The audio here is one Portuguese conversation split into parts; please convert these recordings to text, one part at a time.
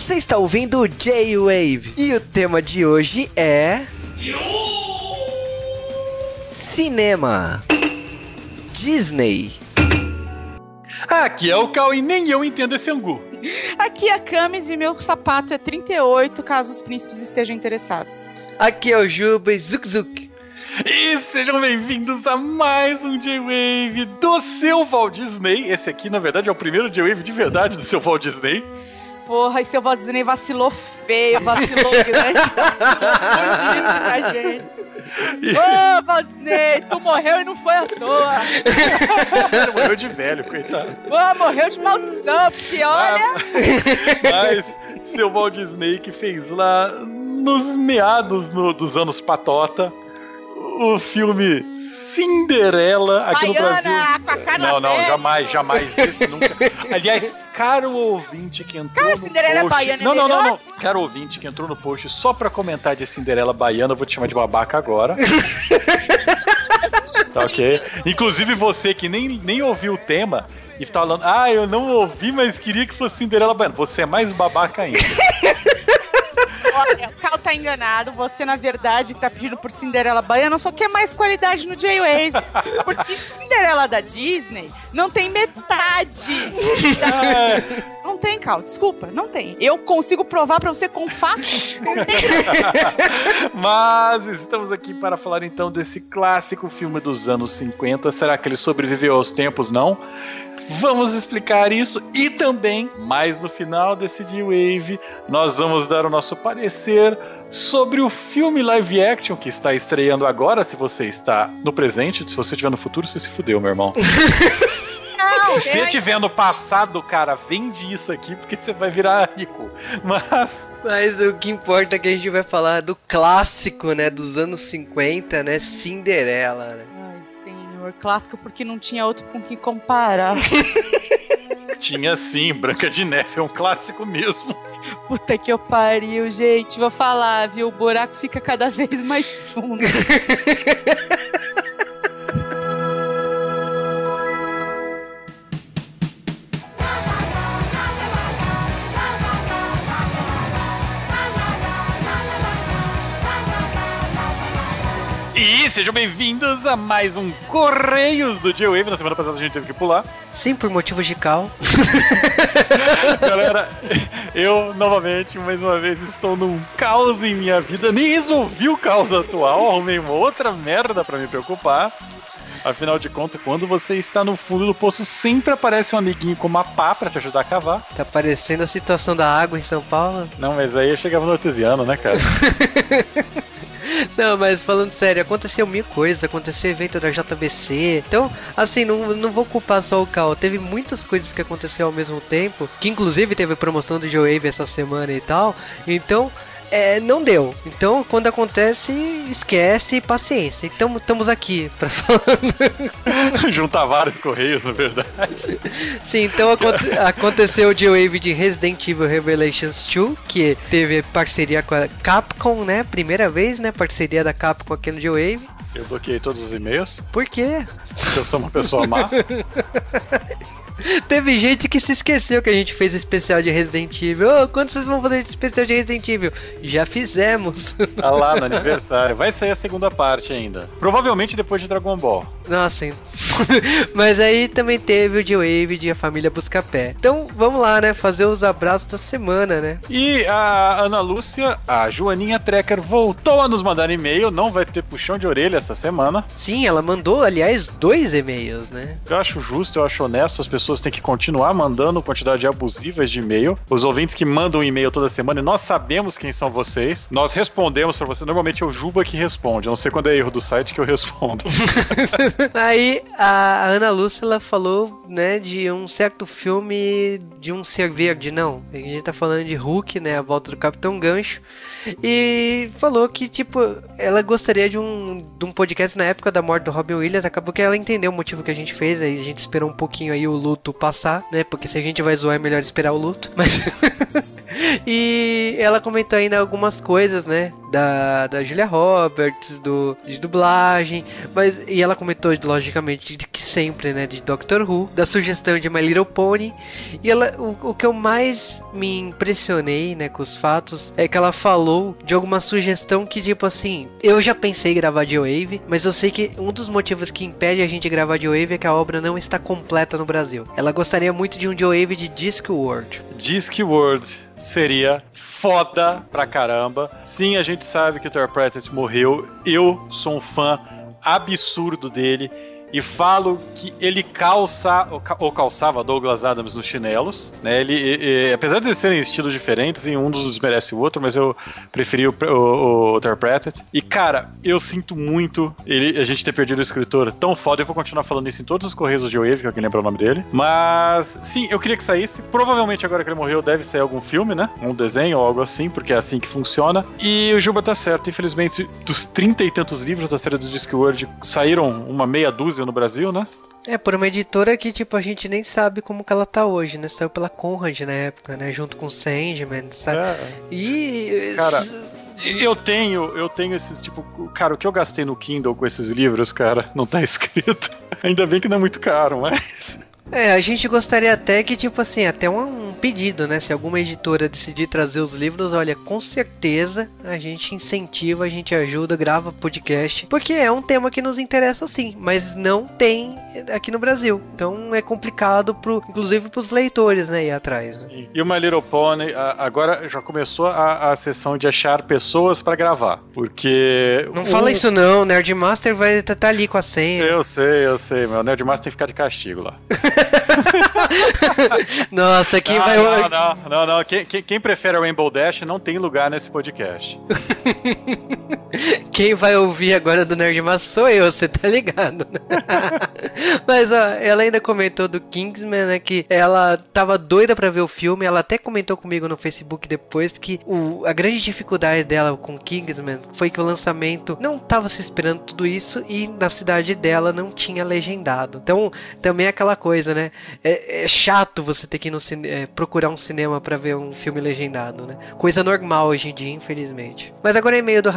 Você está ouvindo o J-Wave e o tema de hoje é. Cinema. Disney. Aqui é o Cal e nem eu entendo esse angu. Aqui é a Camis e meu sapato é 38, caso os príncipes estejam interessados. Aqui é o Juba e Zuk Zuk. E sejam bem-vindos a mais um J-Wave do seu Walt Disney. Esse aqui, na verdade, é o primeiro J-Wave de verdade do seu Walt Disney. Porra, e seu Walt Disney vacilou feio, vacilou grande, vacilou muito pra gente. Ô, Walt Disney, tu morreu e não foi à toa. Ele morreu de velho, coitado. Ô, morreu de maldição, porque olha... Mas seu Walt Disney que fez lá nos meados no- dos anos patota o filme Cinderela aqui no Baiana, Brasil. com a cara Não, não, jamais, jamais, esse nunca. Aliás, caro ouvinte que entrou Cara, no Cinderela post... baiana é não, não, não, não. Caro ouvinte que entrou no post só pra comentar de Cinderela baiana, eu vou te chamar de babaca agora. tá ok? Inclusive você que nem, nem ouviu o tema e tá falando, ah, eu não ouvi, mas queria que fosse Cinderela baiana. Você é mais babaca ainda. Olha, tá enganado. Você, na verdade, que tá pedindo por Cinderela Baiana, só quer mais qualidade no J-Wave. Porque Cinderela da Disney não tem metade. da- Não tem, Cal. Desculpa, não tem. Eu consigo provar pra você com fatos. Não tem. Mas estamos aqui para falar então desse clássico filme dos anos 50. Será que ele sobreviveu aos tempos? Não? Vamos explicar isso e também, mais no final desse D-Wave, nós vamos dar o nosso parecer sobre o filme live action que está estreando agora. Se você está no presente, se você estiver no futuro, você se fudeu, meu irmão. Se você tem- estiver no passado, cara, vende isso aqui porque você vai virar rico. Mas Mas o que importa é que a gente vai falar do clássico, né? Dos anos 50, né? Cinderela, né? Ai, senhor. Clássico porque não tinha outro com que comparar. tinha sim, Branca de Neve é um clássico mesmo. Puta que eu pariu, gente. Vou falar, viu? O buraco fica cada vez mais fundo. E sejam bem-vindos a mais um Correios do J-Wave. Na semana passada a gente teve que pular. Sim, por motivos de cal. Galera, eu novamente, mais uma vez, estou num caos em minha vida. Nem resolvi o caos atual, arrumei uma outra merda pra me preocupar. Afinal de contas, quando você está no fundo do poço, sempre aparece um amiguinho com uma pá pra te ajudar a cavar. Tá parecendo a situação da água em São Paulo. Não, mas aí eu chegava no artesiano, né, cara? Não, mas falando sério, aconteceu mil coisas, aconteceu evento da JBC. Então, assim, não, não vou culpar só o Cal. Teve muitas coisas que aconteceu ao mesmo tempo, que inclusive teve promoção do Joe Wave essa semana e tal. Então, é, não deu. Então, quando acontece, esquece e paciência. Então, estamos aqui pra falar. Juntar vários correios, na verdade. Sim, então aconte- aconteceu o J-Wave de Resident Evil Revelations 2, que teve parceria com a Capcom, né? Primeira vez, né? Parceria da Capcom aqui no J-Wave. Eu bloqueei todos os e-mails, Por quê? porque eu sou uma pessoa má. Teve gente que se esqueceu que a gente fez especial de Resident Evil. Ô, quando vocês vão fazer de especial de Resident Evil? Já fizemos. Tá lá no aniversário. Vai sair a segunda parte ainda. Provavelmente depois de Dragon Ball. Nossa, hein? Mas aí também teve o J-Wave de A Família Buscapé. Então, vamos lá, né? Fazer os abraços da semana, né? E a Ana Lúcia, a Joaninha Trekker, voltou a nos mandar e-mail. Não vai ter puxão de orelha essa semana. Sim, ela mandou, aliás, dois e-mails, né? Eu acho justo, eu acho honesto. As pessoas têm que continuar mandando quantidade abusivas de e-mail. Os ouvintes que mandam e-mail toda semana, e nós sabemos quem são vocês. Nós respondemos pra você. Normalmente é o Juba que responde. A não sei quando é erro do site que eu respondo. Aí a Ana Lúcia falou, né, de um certo filme de um ser verde, não. A gente tá falando de Hulk, né, a volta do Capitão Gancho. E falou que, tipo, ela gostaria de um, de um podcast na época da morte do Robin Williams. Acabou que ela entendeu o motivo que a gente fez. Aí a gente esperou um pouquinho aí o luto passar, né? Porque se a gente vai zoar é melhor esperar o luto. Mas. E ela comentou ainda algumas coisas, né? Da, da Julia Roberts, do, de dublagem. Mas, e ela comentou, logicamente, de que sempre, né? De Doctor Who, da sugestão de My Little Pony. E ela, o, o que eu mais me impressionei, né, com os fatos, é que ela falou de alguma sugestão que, tipo assim, eu já pensei em gravar de Wave, mas eu sei que um dos motivos que impede a gente gravar de Wave é que a obra não está completa no Brasil. Ela gostaria muito de um de Wave de Discworld. Discworld seria foda pra caramba. Sim, a gente sabe que o Terry Pratchett morreu. Eu sou um fã absurdo dele e falo que ele calça ou calçava Douglas Adams nos chinelos, né? Ele, e, e, apesar de eles serem estilos diferentes, e um dos desmerece o outro, mas eu preferi o, o, o Pratchett. E cara, eu sinto muito ele, a gente ter perdido o escritor tão foda. Eu vou continuar falando isso em todos os correios de Wave, que alguém lembra o nome dele. Mas sim, eu queria que saísse. Provavelmente agora que ele morreu deve sair algum filme, né? Um desenho ou algo assim, porque é assim que funciona. E o Juba tá certo. Infelizmente, dos trinta e tantos livros da série do Discworld, saíram uma meia dúzia no Brasil, né? É, por uma editora que, tipo, a gente nem sabe como que ela tá hoje, né? Saiu pela Conrad na época, né? Junto com Sandman, sabe? É. E... Cara... Eu tenho, eu tenho esses, tipo, cara, o que eu gastei no Kindle com esses livros, cara, não tá escrito. Ainda bem que não é muito caro, mas. É, a gente gostaria até que, tipo assim, até um, pedido, né? Se alguma editora decidir trazer os livros, olha, com certeza a gente incentiva, a gente ajuda, grava podcast, porque é um tema que nos interessa sim, mas não tem aqui no Brasil. Então é complicado, pro, inclusive para os leitores, né, ir atrás. E o My Little Pony, agora já começou a, a sessão de achar pessoas para gravar, porque... Não fala isso não, Nerdmaster vai estar tá, tá ali com a senha. Eu sei, eu sei, meu Nerdmaster tem que ficar de castigo lá. Nossa, quem não, vai. Não, não, não, não. Quem, quem, quem, prefere a Rainbow Dash não tem lugar nesse podcast. quem vai ouvir agora do Nerdmaster sou eu, você tá ligado, né? Mas, ó, ela ainda comentou do Kingsman, né? Que ela tava doida pra ver o filme. Ela até comentou comigo no Facebook depois que o, a grande dificuldade dela com Kingsman foi que o lançamento não tava se esperando tudo isso e na cidade dela não tinha legendado. Então, também é aquela coisa, né? É, é chato você ter que ir no é, procurar um cinema para ver um filme legendado, né? Coisa normal hoje em dia, infelizmente. Mas agora é e-mail do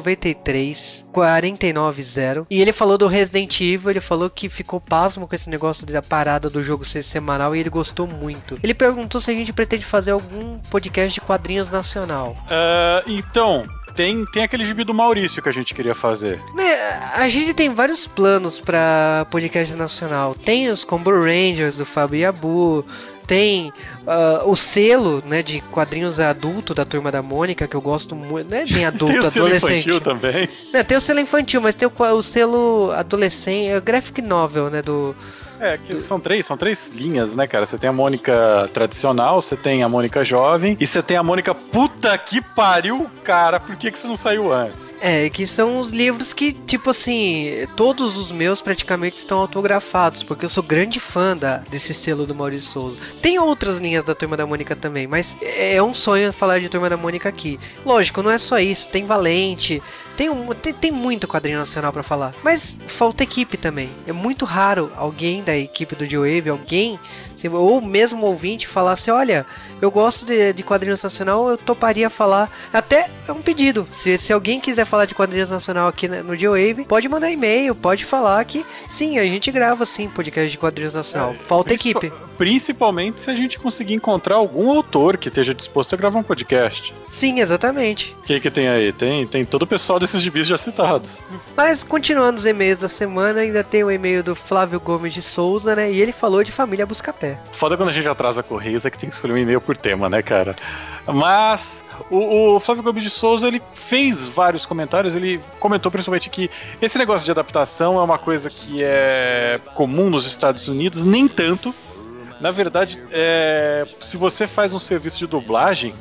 Rafael93 490 e ele falou do Resident Evil, ele falou que ficou pasmo com esse negócio da parada do jogo ser semanal e ele gostou muito. Ele perguntou se a gente pretende fazer algum podcast de quadrinhos nacional. Uh, então, tem, tem aquele gibi do Maurício que a gente queria fazer. Né, a gente tem vários planos para podcast nacional. Tem os Combo Rangers do Fábio Yabu, tem uh, o selo né, de quadrinhos adulto da Turma da Mônica, que eu gosto muito. Não é bem adulto, tem o selo infantil também. Né, tem o selo infantil, mas tem o, o selo adolescente, é o graphic novel, né? Do, é, que são três, são três linhas, né, cara? Você tem a Mônica tradicional, você tem a Mônica jovem e você tem a Mônica puta que pariu, cara, por que, que isso não saiu antes? É, que são os livros que, tipo assim, todos os meus praticamente estão autografados, porque eu sou grande fã da, desse selo do Maurício Souza. Tem outras linhas da Turma da Mônica também, mas é um sonho falar de Turma da Mônica aqui. Lógico, não é só isso, tem Valente, tem, um, tem, tem muito quadrinho nacional para falar. Mas falta equipe também. É muito raro alguém da equipe do G-Wave, alguém ou mesmo ouvinte falasse, olha, eu gosto de, de quadrinhos nacional, eu toparia falar. Até é um pedido. Se, se alguém quiser falar de quadrinhos nacional aqui no G-Wave, pode mandar e-mail, pode falar que sim, a gente grava sim podcast de quadrinhos nacional. É, Falta equipe. Principalmente se a gente conseguir encontrar algum autor que esteja disposto a gravar um podcast. Sim, exatamente. O que, que tem aí? Tem, tem todo o pessoal desses gibis já citados. Mas continuando os e-mails da semana, ainda tem o e-mail do Flávio Gomes de Souza, né? E ele falou de família Buscapé. Foda quando a gente atrasa Correios é que tem que escolher um e-mail por tema, né, cara? Mas o, o, Flávio Gomes de Souza ele fez vários comentários. Ele comentou principalmente que esse negócio de adaptação é uma coisa que é comum nos Estados Unidos, nem tanto. Na verdade, é, se você faz um serviço de dublagem,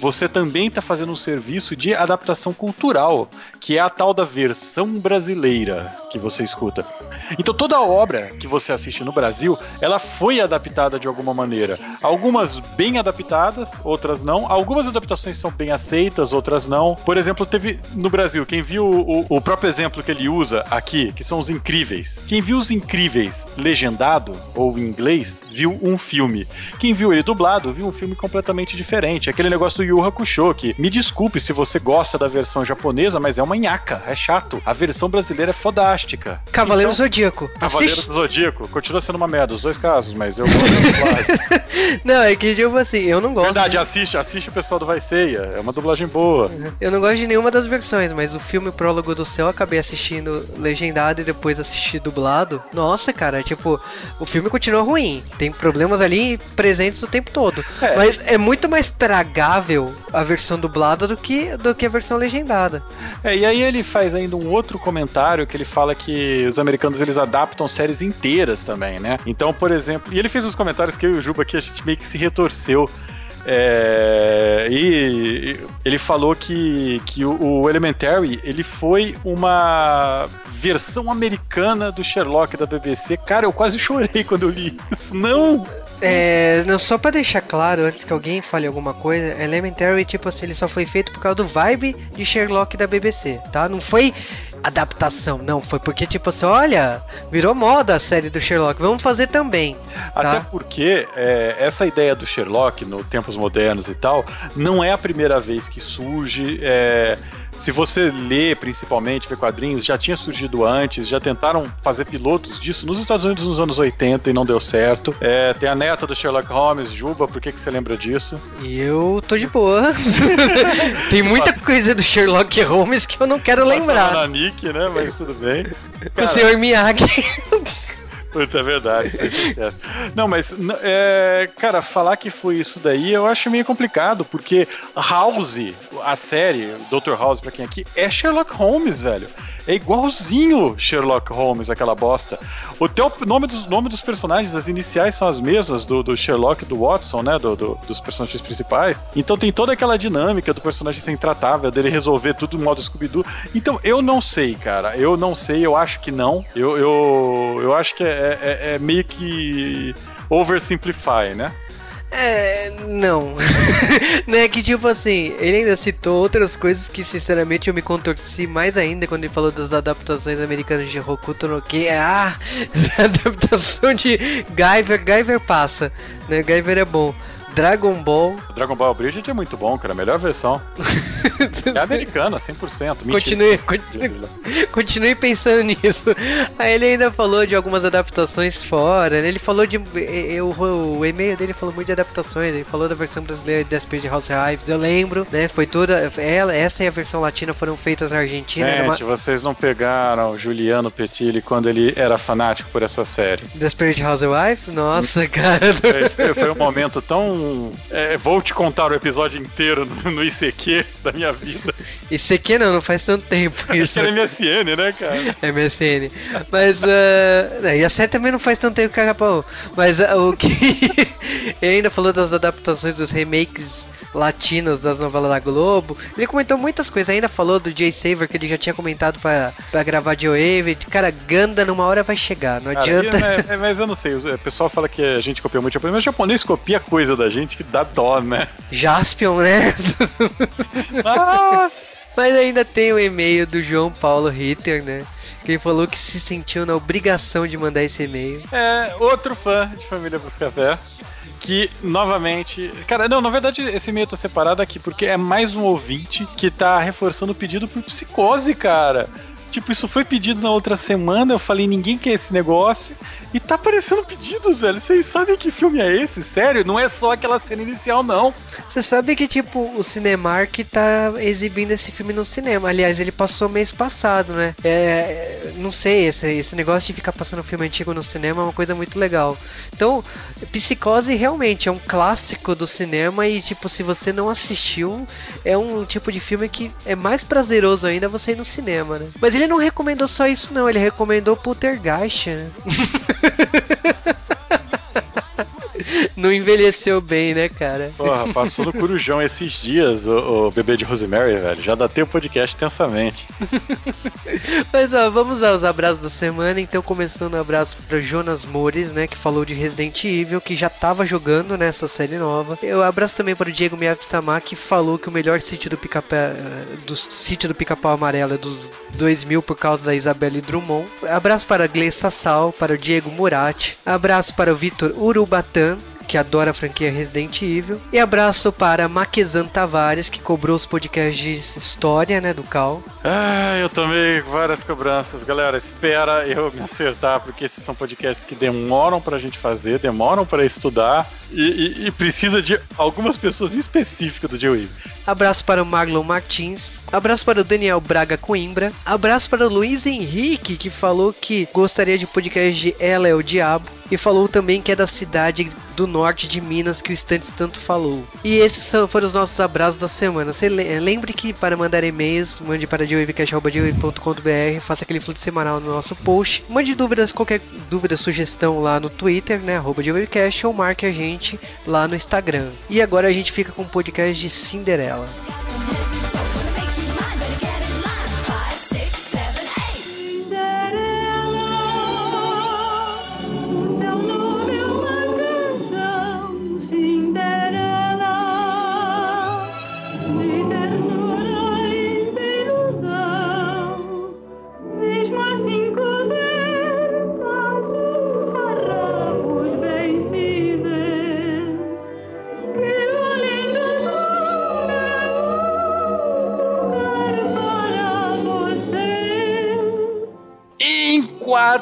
você também está fazendo um serviço de adaptação cultural, que é a tal da versão brasileira que você escuta. Então toda obra que você assiste no Brasil, ela foi adaptada de alguma maneira. Algumas bem adaptadas, outras não. Algumas adaptações são bem aceitas, outras não. Por exemplo, teve no Brasil, quem viu o, o próprio exemplo que ele usa aqui, que são os incríveis. Quem viu os incríveis legendado ou em inglês, viu um filme. Quem viu ele dublado, viu um filme completamente diferente. Aquele negócio do Yu Hakusho, que me desculpe se você gosta da versão japonesa, mas é uma nhaca, é chato. A versão brasileira é fodástica. Cavaleiro então, Zodíaco. Cavaleiro Assiste... Zodíaco. Continua sendo uma merda, os dois casos, mas eu gosto da Não, é que tipo assim, eu não gosto. Verdade, assiste, assiste o pessoal do Vai Ceia. É uma dublagem boa. Eu não gosto de nenhuma das versões, mas o filme Prólogo do Céu eu acabei assistindo legendado e depois assisti dublado. Nossa, cara, tipo, o filme continua ruim. Tem problemas ali presentes o tempo todo. É. Mas é muito mais tragável a versão dublada do que, do que a versão legendada. É, e aí ele faz ainda um outro comentário que ele fala que os americanos eles adaptam séries inteiras também, né? Então, por exemplo, e ele fez uns comentários que eu e o Juba aqui a gente meio que se retorceu. É, e ele falou que, que o, o, Elementary ele foi uma versão americana do Sherlock da BBC. Cara, eu quase chorei quando eu li isso. Não! É, não, só pra deixar claro, antes que alguém fale alguma coisa, Elementary, tipo assim, ele só foi feito por causa do vibe de Sherlock da BBC, tá? Não foi adaptação, não, foi porque, tipo assim, olha, virou moda a série do Sherlock, vamos fazer também. Tá? Até porque é, essa ideia do Sherlock, no tempos modernos e tal, não é a primeira vez que surge. É, se você lê principalmente, vê quadrinhos, já tinha surgido antes, já tentaram fazer pilotos disso nos Estados Unidos nos anos 80 e não deu certo. É, tem a neta do Sherlock Holmes, Juba, por que, que você lembra disso? Eu tô de boa. tem muita coisa do Sherlock Holmes que eu não quero lembrar. na Nick, né? Mas tudo bem. Cara, o Sr. Miyagi. Puta, é verdade. É não, mas, é, cara, falar que foi isso daí eu acho meio complicado, porque House, a série, Dr. House, pra quem aqui, é Sherlock Holmes, velho. É igualzinho Sherlock Holmes, aquela bosta. O teu nome dos, nome dos personagens, as iniciais são as mesmas do, do Sherlock e do Watson, né? Do, do, dos personagens principais. Então tem toda aquela dinâmica do personagem ser intratável, dele resolver tudo no modo Scooby-Doo. Então eu não sei, cara. Eu não sei, eu acho que não. Eu, eu, eu acho que é, é, é meio que oversimplify, né? É, não. não é que tipo assim, ele ainda citou outras coisas que sinceramente eu me contorci mais ainda quando ele falou das adaptações americanas de Hokuto no Ken. Ah, adaptação de Guyver, Guyver passa, né? Guyver é bom. Dragon Ball. Dragon Ball Bridget é muito bom, cara. Melhor versão. é americana, 100%. Mentira, continue, continue, continue pensando nisso. Aí ele ainda falou de algumas adaptações fora. Né? Ele falou de. Eu, o e-mail dele falou muito de adaptações. Ele falou da versão brasileira de SP de House Hives. Eu lembro, né? Foi toda. Ela, essa e a versão latina foram feitas na Argentina. Gente, uma... vocês não pegaram Juliano Petilli quando ele era fanático por essa série. Desperate Housewives? Nossa, cara. Foi, foi um momento tão é, vou te contar o episódio inteiro no, no, ICQ da minha vida. ICQ não, não faz tanto tempo. Isso era MSN, né, cara? MSN. Mas, uh, e a série também não faz tanto tempo que acabou. Mas uh, o que. Ele ainda falou das adaptações dos remakes latinos das novelas da Globo. Ele comentou muitas coisas, ainda falou do Jay Saver, que ele já tinha comentado pra, pra gravar de Wave. Cara, Ganda numa hora vai chegar, não Cara, adianta. É, mas eu não sei, o pessoal fala que a gente copia muito japonês, mas o japonês copia coisa da gente que dá dó, né? Jaspion, né? Nossa! Mas ainda tem o e-mail do João Paulo Ritter, né? Que ele falou que se sentiu na obrigação de mandar esse e-mail. É, outro fã de Família Buscafé que, novamente. Cara, não, na verdade, esse e-mail separado aqui, porque é mais um ouvinte que tá reforçando o pedido por psicose, cara. Tipo, isso foi pedido na outra semana, eu falei, ninguém quer esse negócio. E tá aparecendo pedidos, velho. Vocês sabem que filme é esse? Sério? Não é só aquela cena inicial, não. Você sabe que, tipo, o Cinemark tá exibindo esse filme no cinema. Aliás, ele passou mês passado, né? É, não sei, esse, esse negócio de ficar passando filme antigo no cinema é uma coisa muito legal. Então, Psicose realmente é um clássico do cinema e, tipo, se você não assistiu, é um tipo de filme que é mais prazeroso ainda você ir no cinema, né? Mas ele não recomendou só isso, não. Ele recomendou Poltergeist, né? Não envelheceu bem, né, cara? Porra, passou no Corujão esses dias, o, o, bebê de Rosemary, velho. Já datei o podcast intensamente. Mas ó, vamos aos abraços da semana. Então, começando um abraço para Jonas Mores, né, que falou de Resident Evil, que já tava jogando nessa série nova. Eu abraço também para o Diego Miyagi-sama, que falou que o melhor sítio do pica-pau do sítio do pica-pau amarelo é dos 2000 por causa da Isabelle Drummond. Abraço para a Gleice Sassal, para o Diego Murati. Abraço para o Vitor Urubatan que adora a franquia Resident Evil. E abraço para Maquezan Tavares, que cobrou os podcasts de história, né, do Cal. Ah, eu tomei várias cobranças. Galera, espera eu me acertar, porque esses são podcasts que demoram pra gente fazer, demoram para estudar e, e, e, precisa de algumas pessoas específicas do J-Wave. Abraço para o Marlon Martins, Abraço para o Daniel Braga Coimbra. Abraço para o Luiz Henrique, que falou que gostaria de podcast de Ela é o Diabo. E falou também que é da cidade do norte de Minas que o Estantes tanto falou. E esses foram os nossos abraços da semana. Você lembre que para mandar e-mails, mande para dewavecast.com.br, faça aquele fluxo semanal no nosso post. Mande dúvidas, qualquer dúvida, sugestão lá no Twitter, né? Arroba ou marque a gente lá no Instagram. E agora a gente fica com o podcast de Cinderela.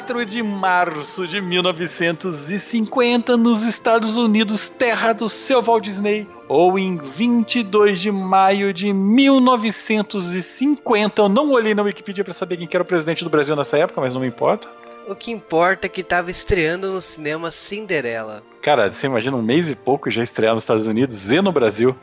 4 de março de 1950, nos Estados Unidos, terra do seu Walt Disney, ou em 22 de maio de 1950. Eu não olhei na Wikipedia para saber quem era o presidente do Brasil nessa época, mas não me importa. O que importa é que estava estreando no cinema Cinderela. Cara, você imagina um mês e pouco já estrear nos Estados Unidos e no Brasil.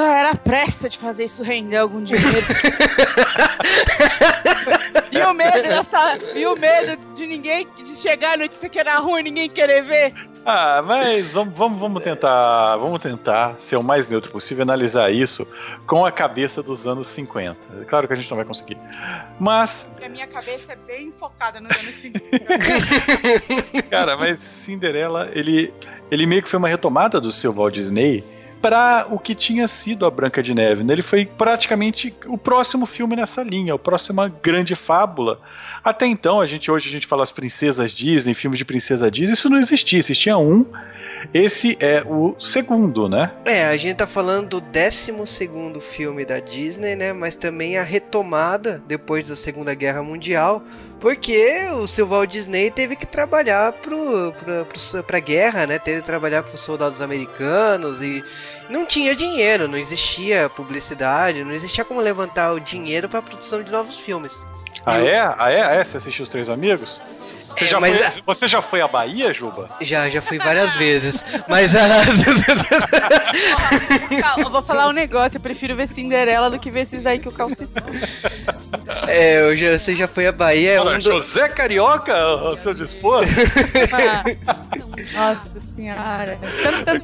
Ah, era pressa de fazer isso render algum dinheiro. e o medo dessa, e o medo de ninguém de chegar a notícia que era ruim, ninguém querer ver. Ah, mas vamos, vamos, vamos tentar, vamos tentar ser o mais neutro possível, analisar isso com a cabeça dos anos 50. Claro que a gente não vai conseguir, mas a minha cabeça é bem focada nos anos 50. Cara, mas Cinderela, ele ele meio que foi uma retomada do seu Walt Disney para o que tinha sido a Branca de Neve. Né? Ele foi praticamente o próximo filme nessa linha, a próxima grande fábula. Até então, a gente hoje a gente fala as princesas Disney, filmes de princesa Disney, isso não existia, existia um. Esse é o segundo, né? É, a gente tá falando do 12 filme da Disney, né? Mas também a retomada depois da Segunda Guerra Mundial, porque o seu Walt Disney teve que trabalhar pro, pro, pro, pra guerra, né? Teve que trabalhar pros soldados americanos e não tinha dinheiro, não existia publicidade, não existia como levantar o dinheiro para a produção de novos filmes. Ah, é? Ah, é? Ah, é? Você assistiu Os Três Amigos? Você, é, já foi, você já foi à Bahia, Juba? Já, já fui várias vezes. Mas. eu vou falar um negócio, eu prefiro ver Cinderela do que ver esses aí que o Cal É, eu já, você já foi à Bahia. É um do... José Carioca ao seu dispor? Nossa senhora.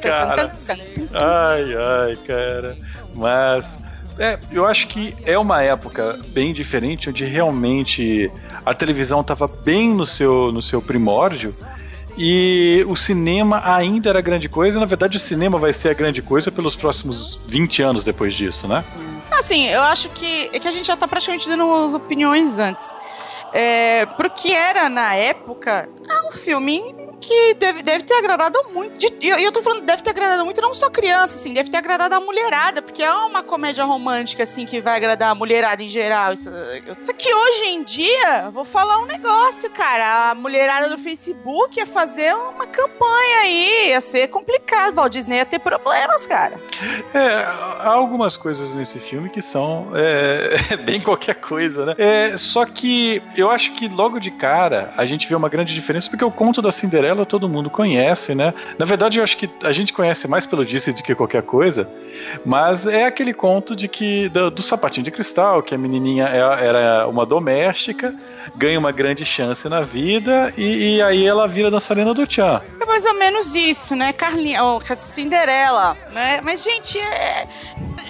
Cara, ai, ai, cara. Mas. É, eu acho que é uma época bem diferente, onde realmente a televisão estava bem no seu, no seu primórdio e o cinema ainda era grande coisa, e na verdade o cinema vai ser a grande coisa pelos próximos 20 anos depois disso, né? Assim, eu acho que é que a gente já está praticamente dando umas opiniões antes. É, porque era na época é um filme que deve, deve ter agradado muito. E eu, eu tô falando, deve ter agradado muito não só criança, assim, deve ter agradado a mulherada, porque é uma comédia romântica, assim, que vai agradar a mulherada em geral. Isso, eu, só que hoje em dia, vou falar um negócio, cara. A mulherada do Facebook ia fazer uma campanha aí, ia ser complicado. Walt Disney ia ter problemas, cara. É, há algumas coisas nesse filme que são é, bem qualquer coisa, né? É, só que eu acho que logo de cara a gente vê uma grande diferença, porque o conto da Cinderela Todo mundo conhece, né? Na verdade, eu acho que a gente conhece mais pelo Disney do que qualquer coisa, mas é aquele conto de que do, do sapatinho de cristal, que a menininha é, era uma doméstica, ganha uma grande chance na vida e, e aí ela vira dançarina do Tchan. É mais ou menos isso, né? Carlinha, oh, Cinderela, né? Mas, gente, é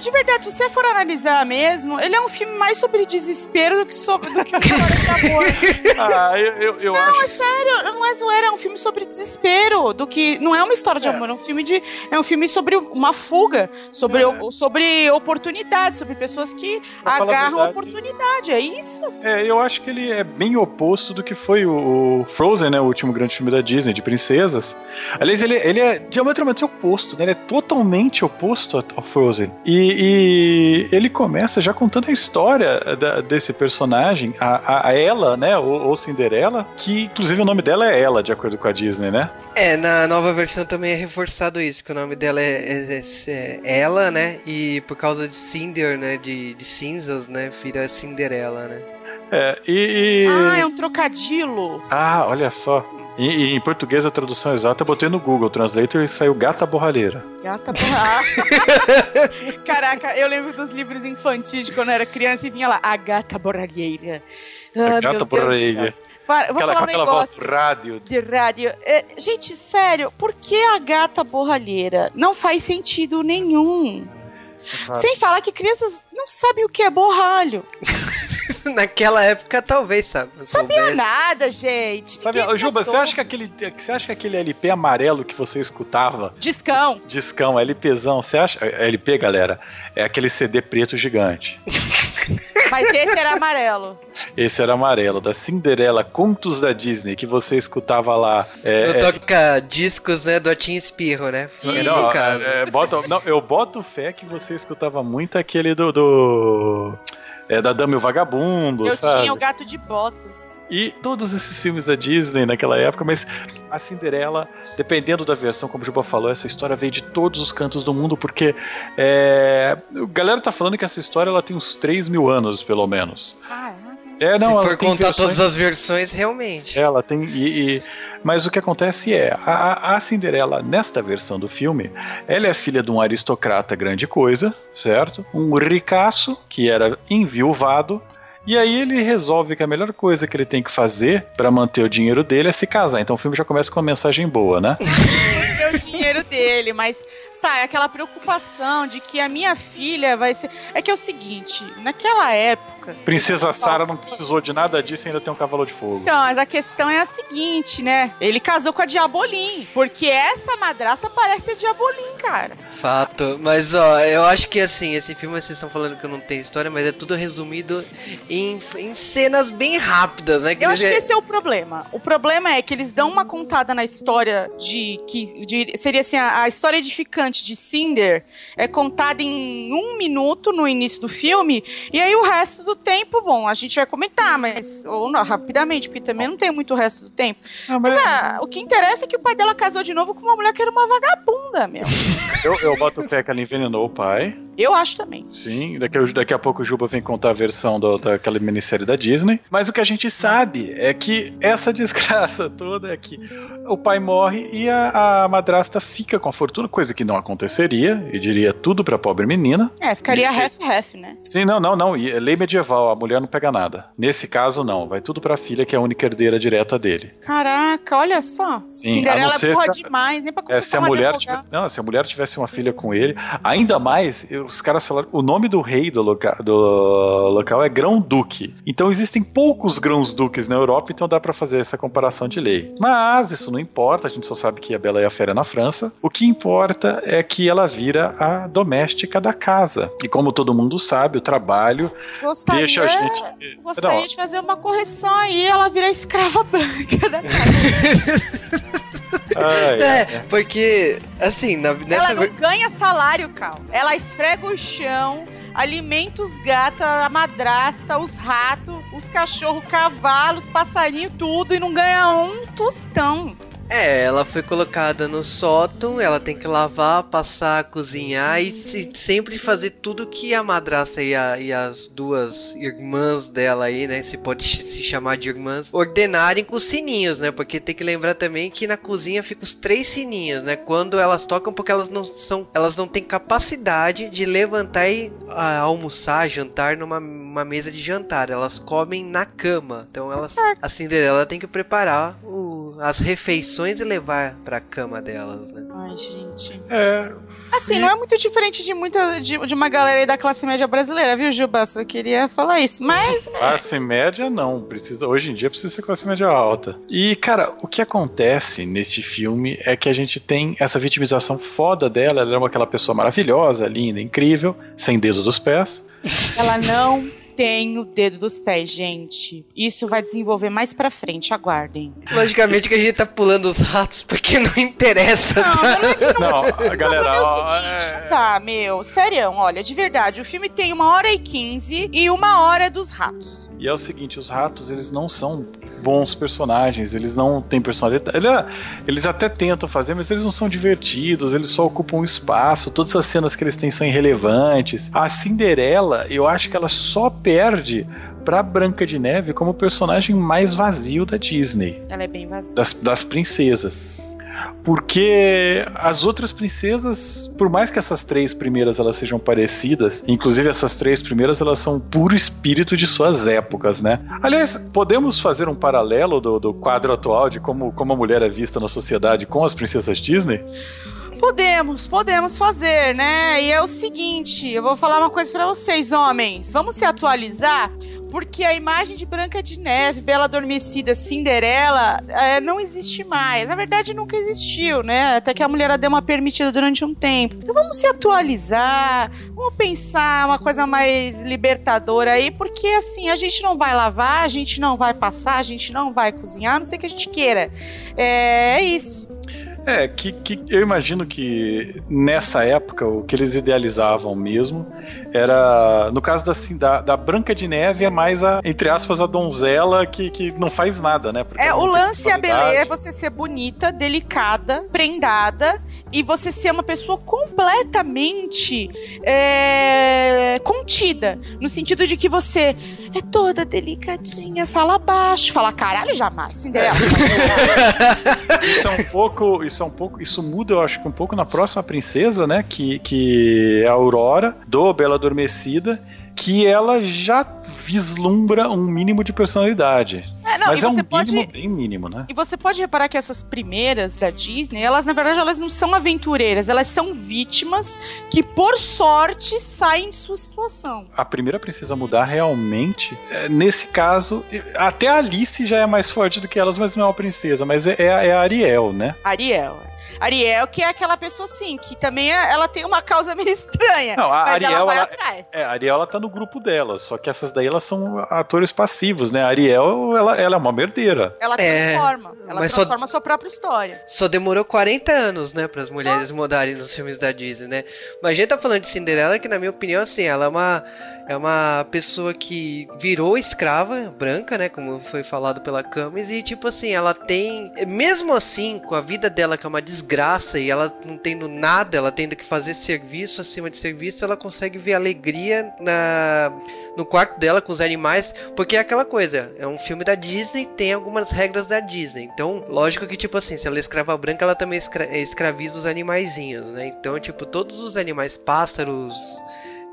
de verdade, se você for analisar mesmo, ele é um filme mais sobre desespero do que sobre do que uma história de amor. Ah, eu, eu, eu Não, acho. é sério, não é zoeira, é um filme sobre desespero, do que não é uma história de É. amor, é um filme de é um filme sobre uma fuga, sobre É. o- sobre oportunidade, sobre pessoas que Pra agarram oportunidade, é isso? É, eu acho que ele é bem oposto do que foi o, Frozen, né? O último grande filme da Disney, de princesas. Aliás, ele, ele é diametralmente oposto, né? Ele é totalmente oposto ao- Frozen. E, e ele começa já contando a história da- desse personagem, a, a- a ela, né? Ou, ou Cinderela, que inclusive o nome dela é ela, de acordo com a Disney, né? É, na nova versão também é reforçado isso, que o nome dela é, é- é- é ela, né? E por causa de Cinder, né? De, de cinzas, né? Vira Cinderela, né? É, e. e- Ah, é um trocadilho. Ah, olha só. E, e em português a tradução exata eu botei no Google Translator e saiu gata borralheira. Gata borra- Caraca, eu lembro dos livros infantis de quando eu era criança e vinha lá, a gata borralheira. Ah, a gata borralheira. Para, vou Aquela, falar um aquela negócio. voz rádio. de rádio. É, gente, sério, por que a gata borralheira? Não faz sentido nenhum. Sem falar que crianças não sabem o que é borralho. Naquela época, talvez, sabe? Sabia soubesse. nada, gente. Ô, Juba, passou? você acha, que aquele, você acha que aquele LP amarelo que você escutava, Discão. discão, LPzão, você acha? LP, galera, é aquele CD preto gigante. Mas esse era amarelo. Esse era amarelo, da Cinderela, Contos da Disney, que você escutava lá. É, Eu toca discos, né? Do Atim Espirro, né? é, No não, caso. é, bota- não, eu boto fé que você escutava muito aquele do. do é, da Dama e o Vagabundo, Eu sabe? tinha o gato de botas. E todos esses filmes da Disney naquela época, mas a Cinderela, dependendo da versão, como o Juba falou, essa história veio de todos os cantos do mundo, porque é, a galera tá falando que essa história ela tem uns 3 mil anos, pelo menos. Ah, É, não, Se ela for tem contar versões- todas as versões, realmente. ela tem. E, e- mas o que acontece é, a, a Cinderela, nesta versão do filme, ela é filha de um aristocrata grande coisa, certo? Um ricaço que era enviuvado. E aí ele resolve que a melhor coisa que ele tem que fazer pra manter o dinheiro dele é se casar. Então o filme já começa com uma mensagem boa, né? é o dinheiro dele, mas sabe, aquela preocupação de que a minha filha vai ser. É que é o seguinte, naquela época. Princesa Sara não precisou de nada disso e ainda tem um cavalo de fogo. Então, mas a questão é a seguinte, né? Ele casou com a Diabolim. Porque essa madraça parece a Diabolim, cara. Fato. Mas, ó, eu acho que, assim, esse filme, vocês estão falando que não tem história, mas é tudo resumido em, em cenas bem rápidas, né? Eu acho que esse é o problema. O problema é que eles dão uma contada na história de que de- seria assim a, a história edificante de Cinder é contada em um minuto no início do filme e aí o resto do tempo, bom, a gente vai comentar, mas ou não, rapidamente, porque também não tem muito o resto do tempo. Não, Mas ah, o que interessa é que o pai dela casou de novo com uma mulher que era uma vagabunda, meu. eu, eu boto fé que ela envenenou o pai. Eu acho também. Sim, daqui, a- daqui a pouco o Juba vem contar a versão do- daquela minissérie da Disney. Mas o que a gente sabe é que essa desgraça toda é que o pai morre e a, a madrasta fica com a fortuna, coisa que não aconteceria, e diria tudo pra pobre menina. É, ficaria ref-ref, né? Sim, não, não, não. E é lei medieval, a mulher não pega nada. Nesse caso, não. Vai tudo pra filha, que é a única herdeira direta dele. Caraca, olha só. Sim, Cinderela é se a- demais, nem pra É, se a mulher não, se a mulher tivesse uma filha com ele, ainda mais, os caras falaram, o nome do rei do, loca, do local é Grão Duque. Então existem poucos grãos duques na Europa, então dá pra fazer essa comparação de lei. Mas isso não importa, a gente só sabe que a Bela e a Fera é na França. O que importa é que ela vira a doméstica da casa. E como todo mundo sabe, o trabalho Gostaria, deixa a gente gostaria Não, de fazer uma correção aí, ela vira escrava branca da casa. ai, É, porque, assim, na, nessa. Ela ver- não ganha salário, Cal. Ela esfrega o chão, alimenta os gatos, a madrasta, os ratos, os cachorros, cavalos, passarinho, tudo, e não ganha um tostão. É, ela foi colocada no sótão, ela tem que lavar, passar, cozinhar e se- sempre fazer tudo que a madrasta e, a- e as duas irmãs dela aí, né, se pode se chamar de irmãs, ordenarem com os sininhos, né, porque tem que lembrar também que na cozinha ficam os três sininhos, né, quando elas tocam porque elas não são, elas não têm capacidade de levantar e ah, almoçar, jantar numa uma mesa de jantar, elas comem na cama, então elas, a Cinderela tem que preparar o as refeições e levar pra cama delas, né? Ai, gente. É. Assim, não é muito diferente de muita de, de uma galera aí da classe média brasileira, viu, Juba? Só queria falar isso. Mas. Classe média não, precisa hoje em dia precisa ser classe média alta. E cara, o que acontece neste filme é que a gente tem essa vitimização foda dela, ela é uma aquela pessoa maravilhosa, linda, incrível, sem dedos dos pés. Ela não tem o dedo dos pés, gente. Isso vai desenvolver mais pra frente, aguardem. Logicamente que a gente tá pulando os ratos porque não interessa. Não, tá? não é não Não, problema galera, é o seguinte, é- tá, meu, serião, olha, de verdade, o filme tem uma hora e quinze e uma hora dos ratos. E é o seguinte, os ratos, eles não são bons personagens, eles não têm personalidade. É, Eles até tentam fazer, mas eles não são divertidos, eles só ocupam espaço, todas as cenas que eles têm são irrelevantes. A Cinderela, eu acho que ela só perde pra Branca de Neve como o personagem mais vazio da Disney, Ela é bem vazia. das, das princesas. Porque as outras princesas, por mais que essas três primeiras elas sejam parecidas, inclusive essas três primeiras elas são puro espírito de suas épocas, né? Aliás, podemos fazer um paralelo do, do quadro atual de como, como a mulher é vista na sociedade com as princesas Disney? Podemos, podemos fazer, né? E é o seguinte, eu vou falar uma coisa pra vocês, homens. Vamos se atualizar, porque a imagem de Branca de Neve, Bela Adormecida, Cinderela, é, não existe mais. Na verdade, nunca existiu, né? Até que a mulher deu uma permitida durante um tempo. Então vamos se atualizar, vamos pensar uma coisa mais libertadora aí, porque assim, a gente não vai lavar, a gente não vai passar, a gente não vai cozinhar, a não sei que a gente queira. É, é isso. É, que, que eu imagino que nessa época o que eles idealizavam mesmo era, no caso da, assim, da, da Branca de Neve, é mais a, entre aspas, a donzela que, que não faz nada, né? Porque É, o lance e a beleza é você ser bonita, delicada, prendada e você ser uma pessoa completamente é, contida. No sentido de que você é toda delicadinha, fala baixo, fala caralho jamais, Cinderela. Isso é um pouco, isso é um pouco, isso muda, eu acho que um pouco na próxima princesa, né? Que, que é a Aurora, do Bela Adormecida, que ela já vislumbra um mínimo de personalidade. É, não, Mas é um você mínimo pode bem mínimo, né? E você pode reparar que essas primeiras da Disney, elas na verdade elas não são aventureiras, elas são vítimas que por sorte saem de sua situação. A primeira princesa a mudar realmente, é, nesse caso, até a Alice já é mais forte do que elas, mas não é uma princesa, mas é, é é a Ariel, né? Ariel. Ariel, que é aquela pessoa assim, que também é- ela tem uma causa meio estranha. Não, a mas Ariel, ela vai ela- atrás. É, a Ariel ela tá no grupo dela, só que essas daí elas são atores passivos, né? A Ariel, ela, ela é uma merdeira. Ela É, transforma. ela mas só- transforma a sua própria história. Só demorou 40 anos, né, para as mulheres mudarem nos filmes da Disney, né? Mas a gente tá falando de Cinderela, que na minha opinião, assim, ela é uma, é uma pessoa que virou escrava branca, né, como foi falado pela Camis, e tipo assim, ela tem, mesmo assim, com a vida dela que é uma desgraça e ela não tendo nada, ela tendo que fazer serviço acima de serviço, ela consegue ver alegria na no quarto dela com os animais, porque é aquela coisa, é um filme da Disney, tem algumas regras da Disney. Então, lógico que tipo assim, se ela é escrava branca, ela também escra escraviza os animaizinhos, né? Então, tipo, todos os animais, pássaros,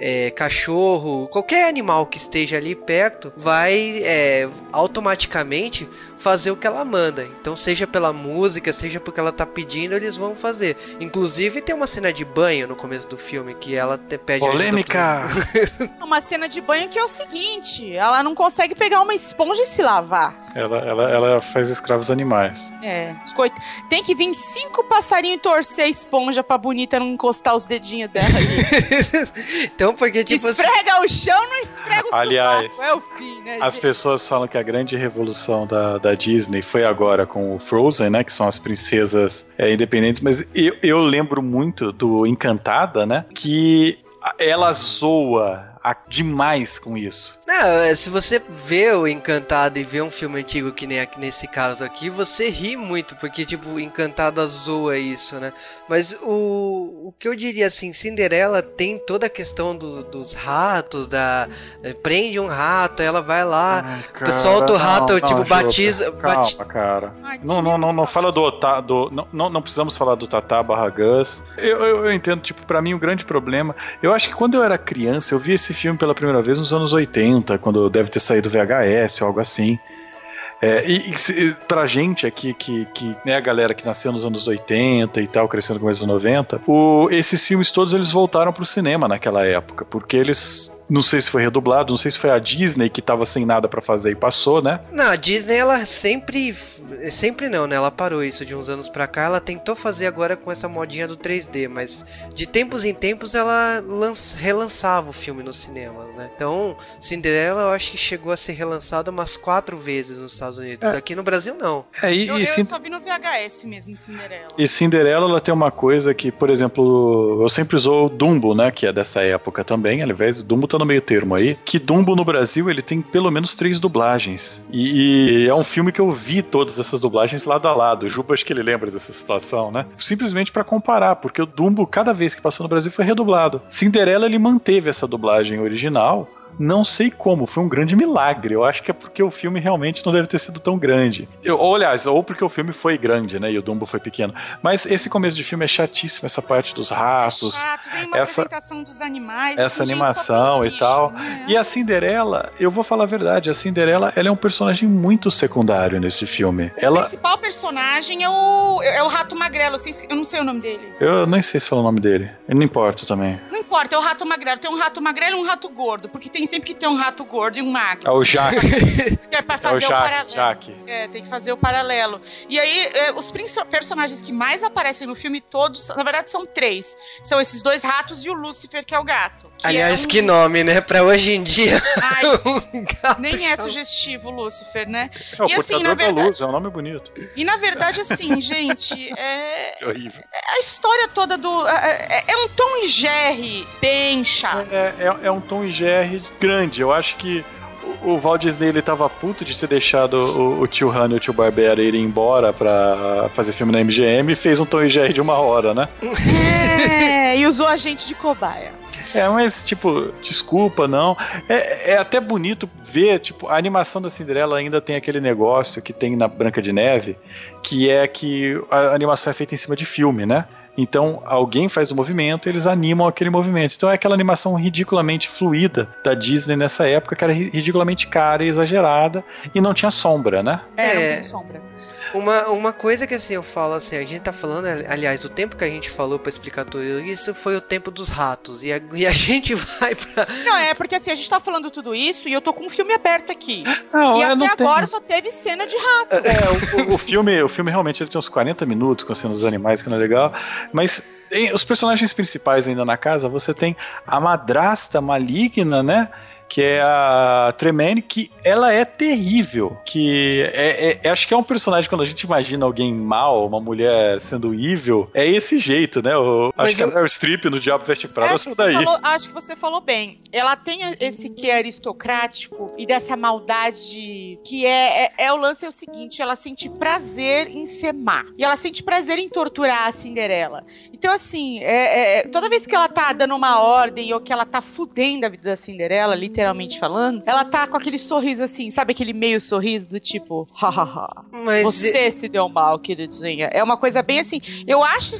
é, cachorro, qualquer animal que esteja ali perto, vai é, automaticamente fazer o que ela manda. Então, seja pela música, seja porque ela tá pedindo, eles vão fazer. Inclusive, tem uma cena de banho no começo do filme que ela te pede Polêmica! Uma cena de banho que é o seguinte: ela não consegue pegar uma esponja e se lavar. ela, ela, ela faz escravos animais. É, coit- tem que vir cinco passarinhos torcer a esponja pra bonita não encostar os dedinhos dela então, porque tipo assim, esfrega o chão, não esfrega o Aliás, sovaco. É o fim, né? As gente? pessoas falam que a grande revolução da, da Disney foi agora com o Frozen, né? Que são as princesas é, independentes. Mas eu, eu lembro muito do Encantada, né? Que ela zoa demais com isso. Não, é, se você vê o Encantado e vê um filme antigo que nem aqui nesse caso aqui, você ri muito, porque, tipo, Encantada zoa isso, né? Mas o, o que eu diria assim, Cinderela tem toda a questão do- dos ratos, da. eh, prende um rato, ela vai lá. Ai, solta o rato, não, tipo, batiza- Calma, bati- cara. Ai, Não, não, não, não fala do Otá, do, não, não, não precisamos falar do Tatá barra Gus. Eu, eu, eu entendo, tipo, pra mim o grande problema. Eu acho que quando eu era criança, eu vi esse filme pela primeira vez nos anos 80, quando deve ter saído VHS ou algo assim. É, e, e pra gente aqui, que, que né, a galera que nasceu nos anos 80 e tal, crescendo no começo dos 90, o, esses filmes todos eles voltaram pro cinema naquela época, porque eles não sei se foi redublado, não sei se foi a Disney que tava sem nada para fazer e passou, né? Não, a Disney ela sempre. Sempre não, né? Ela parou isso de uns anos pra cá. Ela tentou fazer agora com essa modinha do 3D, mas de tempos em tempos ela lança, relançava o filme nos cinemas, né? Então, Cinderela eu acho que chegou a ser relançado umas quatro vezes nos Estados Unidos. É. Aqui no Brasil, não. É, e, eu, e eu só vi no VHS mesmo, Cinderela. E Cinderela, ela tem uma coisa que, por exemplo, eu sempre usou Dumbo, né? Que é dessa época também. Ao invés, Dumbo tá no meio termo aí, que Dumbo no Brasil ele tem pelo menos três dublagens. E, e, é um filme que eu vi todas essas dublagens lado a lado. O Juba acho que ele lembra dessa situação, né? Simplesmente para comparar, porque o Dumbo, cada vez que passou no Brasil, foi redublado. Cinderela ele manteve essa dublagem original não sei como, foi um grande milagre. Eu acho que é porque o filme realmente não deve ter sido tão grande. Eu, ou, aliás, ou porque o filme foi grande, né? E o Dumbo foi pequeno. Mas esse começo de filme é chatíssimo, essa parte dos ratos. É chato, tem uma essa, apresentação dos animais. Essa animação e tal. Né? E a Cinderela, eu vou falar a verdade, a Cinderela ela é um personagem muito secundário nesse filme. Ela... O principal personagem é o, é o Rato Magrelo, eu não sei o nome dele. Eu nem sei se fala o nome dele. Não importa também. Não importa, é o Rato Magrelo. Tem um Rato Magrelo e um Rato Gordo, porque tem sempre que ter um rato gordo e um magro. É o Jaque. é pra fazer é o, o paralelo. Jaque. É, tem que fazer o paralelo. E aí, é, os personagens que mais aparecem no filme todos, na verdade, são três. São esses dois ratos e o Lúcifer, que é o gato. Que Aliás, é um... que nome, né? Pra hoje em dia. Ai, um nem é sugestivo, Lúcifer, né? É, o e assim, na verdade... luz, é um nome bonito. E na verdade, assim, gente, é. Que horrível. É a história toda do. É, é, é um Tom e bem chato. É, é, é um Tom e grande eu acho que o Walt Disney ele tava puto de ter deixado o, o tio Han e o tio Barbera irem embora pra fazer filme na MGM e fez um Tom e Jerry de uma hora, né? É, e usou a gente de cobaia. É, mas, tipo, desculpa, não. É, é até bonito ver, tipo, a animação da Cinderela ainda tem aquele negócio que tem na Branca de Neve, que é que a animação é feita em cima de filme, né? Então alguém faz o movimento eles animam aquele movimento. Então é aquela animação ridiculamente fluida da Disney nessa época, que era ridiculamente cara e exagerada e não tinha sombra, né? É, não é. tem sombra. Uma, uma coisa que assim eu falo assim, a gente tá falando, aliás, o tempo que a gente falou para explicar tudo isso foi o tempo dos ratos. E a, e a gente vai pra. Não, é porque assim, a gente tá falando tudo isso e eu tô com um filme aberto aqui. Não, e até agora só teve cena de rato. É, o, o, filme, o filme realmente ele tem uns 40 minutos com a cena dos animais, que não é legal. Mas os personagens principais ainda na casa, você tem a madrasta maligna, né? Que é a Tremaine, que ela é terrível. Que é, é, é, acho que é um personagem quando a gente imagina alguém mal, uma mulher sendo evil, é esse jeito, né? O, acho que eu... é o Strip no Diabo Veste Prada, acho, daí. Falou, acho que você falou bem. Ela tem esse que é aristocrático e dessa maldade que é, é, é o lance é o seguinte, ela sente prazer em ser má. E ela sente prazer em torturar a Cinderela. Então, assim, é, é, toda vez que ela tá dando uma ordem ou que ela tá fudendo a vida da Cinderela, literalmente falando, ela tá com aquele sorriso assim, sabe aquele meio sorriso do tipo, hahaha, você e... se deu mal, queridinha. É uma coisa bem assim. Eu acho,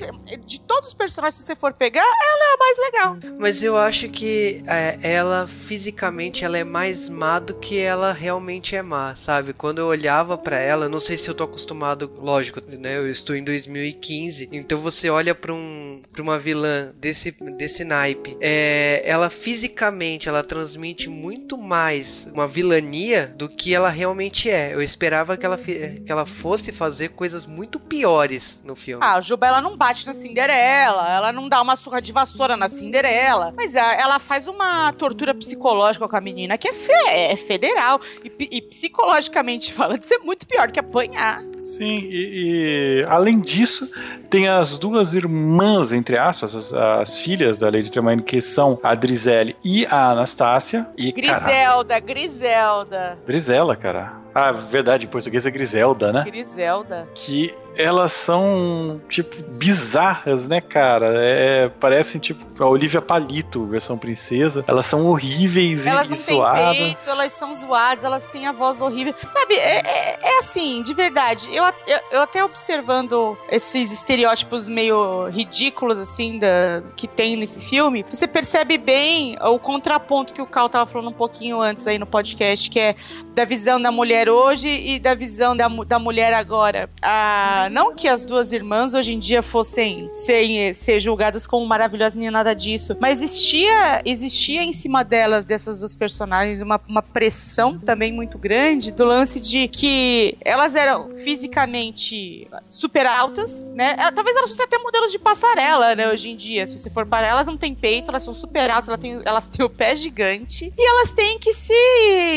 de todos os personagens, se você for pegar, ela é a mais legal. Mas eu acho que é, ela, fisicamente, ela é mais má do que ela realmente é má, sabe? Quando eu olhava para ela, não sei se eu tô acostumado, lógico, né? Eu estou em 2015, então você olha pra um pra uma vilã desse, desse naipe, é, ela fisicamente ela transmite muito mais uma vilania do que ela realmente é. Eu esperava que ela, que ela fosse fazer coisas muito piores no filme. Ah, a Juba ela não bate na Cinderela, ela não dá uma surra de vassoura na Cinderela, mas é, ela faz uma tortura psicológica com a menina que é, fe, é federal e, e psicologicamente falando, isso é muito pior que apanhar. Sim, e, e além disso, tem as duas irmãs, entre aspas, as, as filhas da Lady Tremaine, que são a Drizelle e a Anastácia. E, Griselda, cara, Griselda. Drizela, cara. Ah, verdade, em português é Griselda, né? Griselda. Que elas são, tipo, bizarras, né, cara? É, parecem, tipo, a Olivia Palito, versão princesa. Elas são horríveis elas e, e Elas não têm peito, elas são zoadas, elas têm a voz horrível. Sabe, é, é, é assim, de verdade. Eu, eu, eu, até observando esses estereótipos meio ridículos, assim, da, que tem nesse filme, você percebe bem o contraponto que o Cal tava falando um pouquinho antes aí no podcast, que é da visão da mulher mulher hoje e da visão da, da mulher agora. Ah, não que as duas irmãs hoje em dia fossem ser, ser julgadas como maravilhosas nem nada disso, mas existia, existia em cima delas, dessas duas personagens, uma, uma pressão também muito grande do lance de que elas eram fisicamente super altas, né? Talvez elas fossem até modelos de passarela, né? Hoje em dia, se você for para elas, não tem peito, elas são super altas, elas têm, elas têm o pé gigante e elas têm que se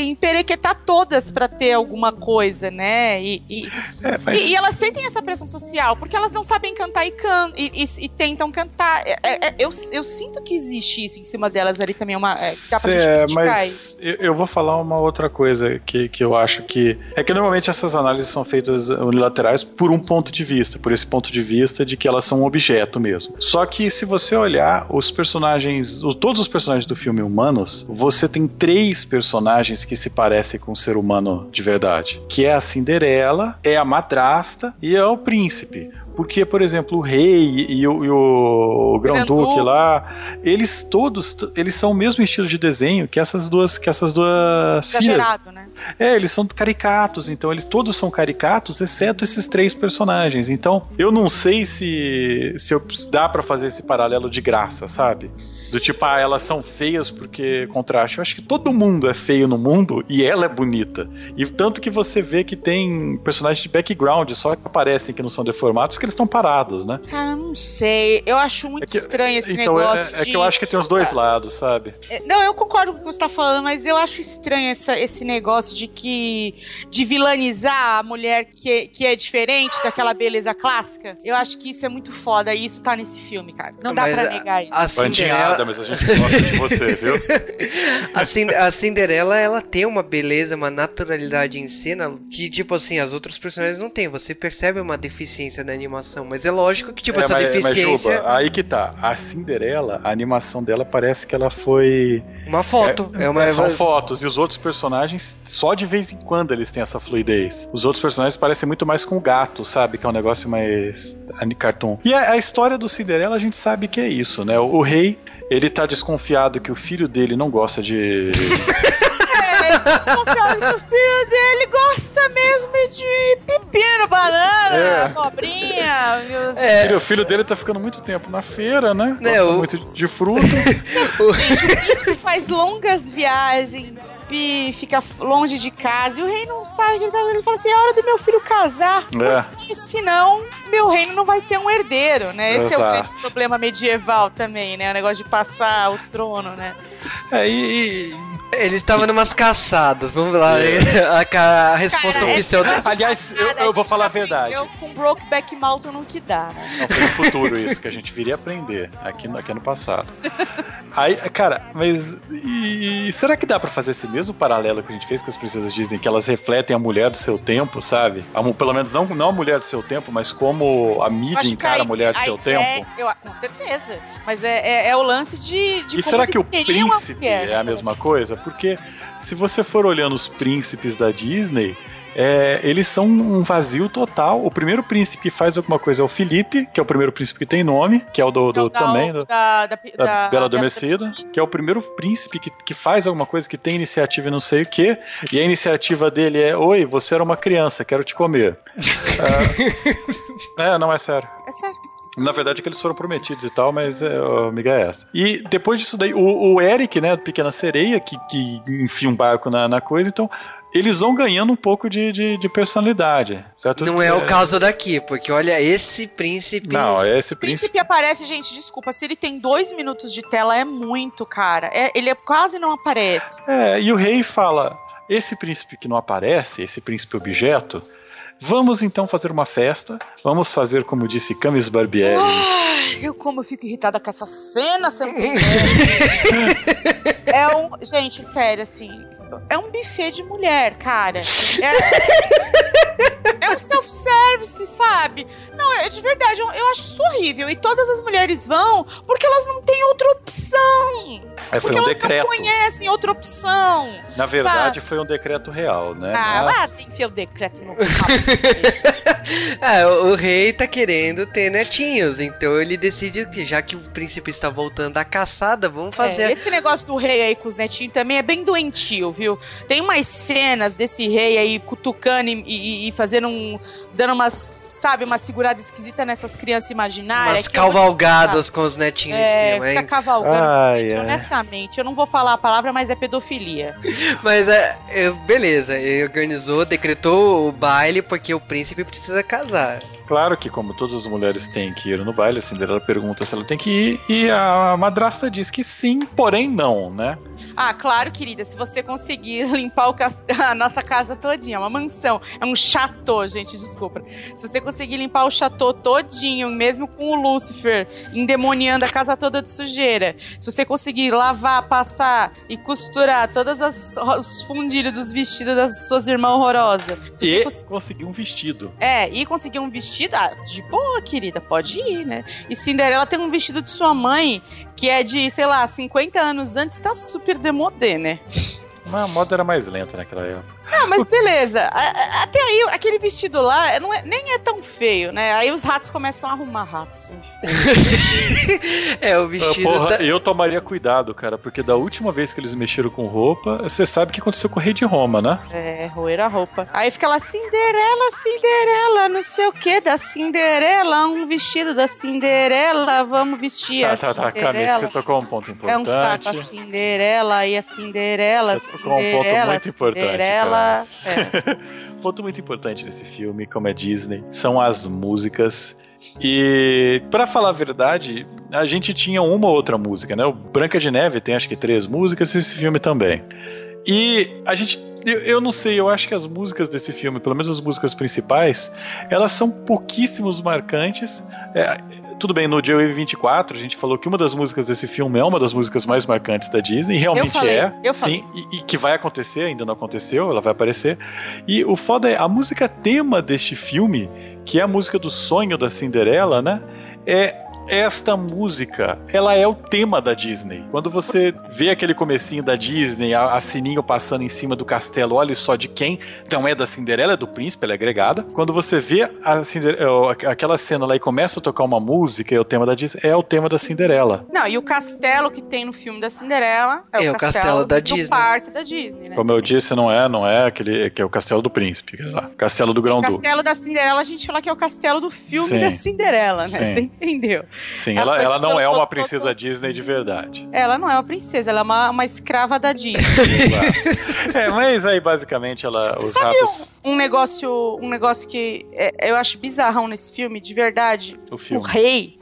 emperequetar todas para ter alguma coisa, né? E, e, é, mas... e, e, elas sentem essa pressão social porque elas não sabem cantar e, can, e, tentam cantar. É, é, é, eu, eu sinto que existe isso em cima delas ali também, uma, é, dá pra é, mas eu, eu, vou falar uma outra coisa que, que eu acho que. É que normalmente essas análises são feitas unilaterais por um ponto de vista, por esse ponto de vista de que elas são um objeto mesmo. Só que se você olhar os personagens, os, todos os personagens do filme humanos, você tem três personagens que se parecem com um ser humano de verdade. Que é a Cinderela, é a madrasta e é o príncipe. Porque, por exemplo, o rei e o, e o Grão-Duque lá, eles todos, eles são o mesmo estilo de desenho que essas duas, que essas duas Exagerado, filhas. né? É, eles são caricatos, então eles todos são caricatos, exceto esses três personagens. Então, eu não sei se se eu, dá para fazer esse paralelo de graça, sabe? Do tipo, ah, elas são feias porque contraste. Eu acho que todo mundo é feio no mundo e ela é bonita. E tanto que você vê que tem personagens de background só que aparecem que não são deformados porque eles estão parados, né? Cara, não sei. Eu acho muito é que, estranho esse então, negócio. É, é, que eu acho que tem os dois lados, sabe? É, não, eu concordo com o que você tá falando, mas eu acho estranho essa, esse negócio de que. de vilanizar a mulher que, que é diferente daquela beleza clássica. Eu acho que isso é muito foda e isso tá nesse filme, cara. Não dá mas pra negar isso. A Cinderela, mas a gente gosta de você, viu? A, a Cinderela, ela tem uma beleza, uma naturalidade em cena que, tipo assim, as outras personagens não têm. Você percebe uma deficiência na animação, mas é lógico que, tipo, é, essa mas, deficiência... Mas, Juba, aí que tá. A Cinderela, a animação dela parece que ela foi... Uma foto. É, é uma... São fotos, e os outros personagens, só de vez em quando eles têm essa fluidez. Os outros personagens parecem muito mais com o gato, sabe? Que é um negócio mais cartoon. E a, a história do Cinderela, a gente sabe que é isso, né? O, o rei ele tá desconfiado que o filho dele não gosta de. é, desconfiado que o filho dele gosta mesmo de pepino, banana, é. abobrinha. É. O filho dele tá ficando muito tempo na feira, né? Gosta é, o... muito de fruta. Gente, o príncipe faz longas viagens fica longe de casa e o rei não sabe que ele tá Ele fala assim: é hora do meu filho casar. É. Porque senão meu reino não vai ter um herdeiro, né? Esse Exato. é o grande problema medieval também, né? O negócio de passar o trono, né? É, e, ele estava numas caçadas, vamos lá. É. A, a, resposta Cara, oficial é, Aliás, eu, eu vou falar a verdade. Eu com Brokeback Mountain não que dá, né? Não, foi no futuro isso, que a gente viria aprender aqui, aqui no passado. Aí, cara, mas. E, será que dá para fazer esse mesmo paralelo que a gente fez que as princesas dizem que elas refletem a mulher do seu tempo, sabe? A, pelo menos não, não a mulher do seu tempo, mas como a mídia encara a, mulher do seu tempo. Eu, com certeza. Mas é, é, é, o lance de. de e será que o príncipe é a mesma coisa? Porque se você for olhando os príncipes da Disney, é, eles são um vazio total. O primeiro príncipe que faz alguma coisa é o Felipe, que é o primeiro príncipe que tem nome, que é o do, do é também, do, da, da, da, da, Bela Adormecida, que é o primeiro príncipe que, que faz alguma coisa, que tem iniciativa e não sei o que, e a iniciativa dele é: Oi, você era uma criança, quero te comer. é, não é sério. É sério. Na verdade, é que eles foram prometidos e tal, mas é, a amiga é essa. E depois disso daí, o, o Eric, né, Pequena Sereia, que, que enfia um barco na, na coisa, então eles vão ganhando um pouco de, de, de, personalidade, certo? Não é, o caso daqui, porque olha, esse príncipe. Não, esse príncipe. príncipe aparece, gente, desculpa, se ele tem dois minutos de tela, é muito, cara. É, ele é, quase não aparece. É, e o rei fala: esse príncipe que não aparece, esse príncipe objeto, Vamos então fazer uma festa. Vamos fazer, como disse Camis Barbieri. Ai, eu como eu fico irritada com essa cena, você não tem É um. Gente, sério, assim. É um buffet de mulher, cara. É, é um self-service, sabe? Não, é de verdade, eu, eu, acho isso horrível. E todas as mulheres vão porque elas não têm outra opção. É, foi porque um elas decreto. não conhecem outra opção. Na verdade, sabe? foi um decreto real, né? Ah, Mas... lá tem o decreto no é, o rei tá querendo ter netinhos, então ele decide que já que o príncipe está voltando à caçada, vamos fazer. É, esse negócio do rei aí com os netinhos também é bem doentio, viu? Tem umas cenas desse rei aí cutucando e, e, e fazendo um. Dando umas sabe, uma segurada esquisita nessas crianças imaginárias. Umas cavalgadas com os netinhos é, em cima, fica hein? cavalgando. Ai, gente, ai. honestamente, eu não vou falar a palavra, mas é pedofilia. Mas é, é, beleza, ele organizou, decretou o baile porque o príncipe precisa casar. Claro que, como todas as mulheres têm que ir no baile, a Cinderela pergunta se ela tem que ir, e a madrasta diz que sim, porém não, né? Ah, claro, querida, se você conseguir limpar cas- a nossa casa todinha, é uma mansão, é um chateau, gente, desculpa. Se você conseguir limpar o chateau todinho, mesmo com o Lúcifer endemoniando a casa toda de sujeira, se você conseguir lavar, passar e costurar todos os fundilhos dos vestidos das suas irmãs horrorosas, se você E cons- conseguiu um vestido. é, e conseguir um vestido, ah, de boa, querida, pode ir, né? E Cinderela tem um vestido de sua mãe que é de, sei lá, 50 anos antes, tá super demodé, né? Mas a moda era mais lenta naquela época. Ah, mas beleza. Até aí, aquele vestido lá não é- nem é tão feio, né? Aí os ratos começam a arrumar ratos. né? É, o Ah, vestido Porra, tá... eu tomaria cuidado, cara, porque da última vez que eles mexeram com roupa, você sabe o que aconteceu com o rei de Roma, né? É, roer a roupa. Aí fica lá, Cinderela, Cinderela, não sei o que, da Cinderela, um vestido da Cinderela, vamos vestir Tá, a tá, tá, Camila, Cinderela. você tocou um ponto É importante. um saco a Cinderela e a Cinderela, Você tocou um ponto Cinderela, muito importante, Cinderela. cara. É. ponto muito importante nesse filme, como é Disney, são as músicas. E pra falar a verdade, a gente tinha uma ou outra música, né? O Branca de Neve tem acho que três músicas e esse filme também. E a gente, eu, eu não sei, eu acho que as músicas desse filme, pelo menos as músicas principais, elas são pouquíssimos marcantes. É, tudo bem, no Joey 24 a gente falou que uma das músicas desse filme é uma das músicas mais marcantes da Disney, e realmente falei, é. eu sim, e, e que vai acontecer, ainda não aconteceu, ela vai aparecer. E o foda é, a música tema deste filme, que é a música do sonho da Cinderela, né? É esta música, ela é o tema da Disney. Quando você vê aquele comecinho da Disney, a, a sininho passando em cima do castelo, olha só de quem, não é da Cinderela, é do príncipe, ela é agregada. Quando você vê aquela cena lá e começa a tocar uma música, é o tema da Disney, é o tema da Cinderela. Não, e o castelo que tem no filme da Cinderela é, É o, o castelo da do Disney. parque da Disney, né? Como eu disse, não é, não é aquele que é o castelo do príncipe, lá, castelo do O grão-duque. castelo da Cinderela, a gente fala que é o castelo do filme Sim. da Cinderela, né? Sim. Você entendeu? Sim, Ela ela, ela não é todo- uma todo- princesa Disney de verdade. Ela não é uma princesa, ela é uma, uma escrava da Disney. é, mas aí basicamente ela, Você os sabe ratos, um negócio, um negócio que é, eu acho bizarrão nesse filme, de verdade. o O filme. rei,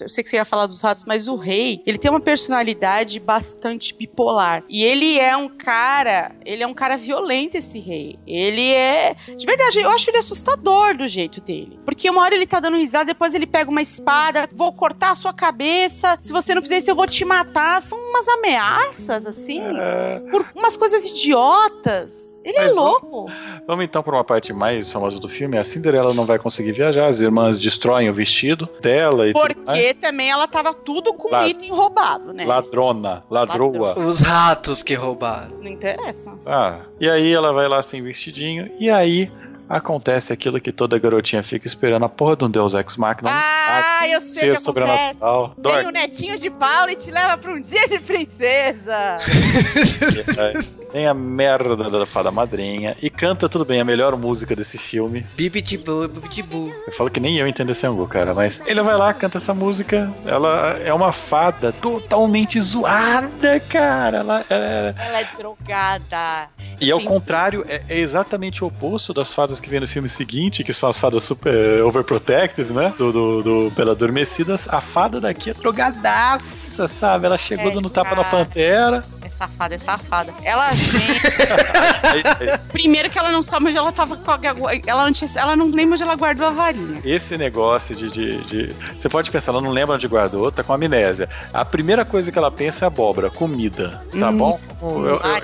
eu sei que você ia falar dos ratos, mas o rei, ele tem uma personalidade bastante bipolar. E ele é um cara, ele é um cara violento, esse rei. Ele é, de verdade, eu acho ele assustador do jeito dele. Porque uma hora ele tá dando risada, depois ele pega uma espada, vou cortar a sua cabeça, se você não fizer isso eu vou te matar. São umas ameaças, assim, É, por umas coisas idiotas. Ele é Mas o- louco. vamos então para uma parte mais famosa do filme. A Cinderela não vai conseguir viajar, as irmãs destroem o vestido dela e tudo Porque mais. também ela tava tudo com Lá- item roubado, né? Ladrona, ladroa. Os ratos que roubaram. Não interessa. Ah, e aí ela vai lá sem vestidinho, e aí acontece aquilo que toda garotinha fica esperando, a porra de um Deus Ex Machina. Ah, eu sei que acontece. sobrenatural. Vem o netinho de Paulo e te leva pra um dia de princesa. Tem a merda da fada madrinha e canta tudo bem a melhor música desse filme. Bibitibu, bibitibu. Eu falo que nem eu entendo esse ângulo, cara, mas ele vai lá, canta essa música. Ela é uma fada totalmente zoada, cara. Ela é... Ela é drogada. E ao Sim. contrário, é, é exatamente o oposto das fadas que vem no filme seguinte, que são as fadas super overprotective, né? Do, do, do Bela Adormecidas. A fada daqui é drogadaça, sabe? Ela chegou É, dando tapa na cara. pantera. É safada, é safada. Ela Primeiro que ela não sabe onde ela tava com a. Ela não, tinha, ela não lembra onde ela guardou a varinha. Esse negócio de, de, de- Você pode pensar, ela não lembra onde guardou, tá com amnésia. A primeira coisa que ela pensa é abóbora, comida. Tá Hum. bom? Eu, eu- Ai,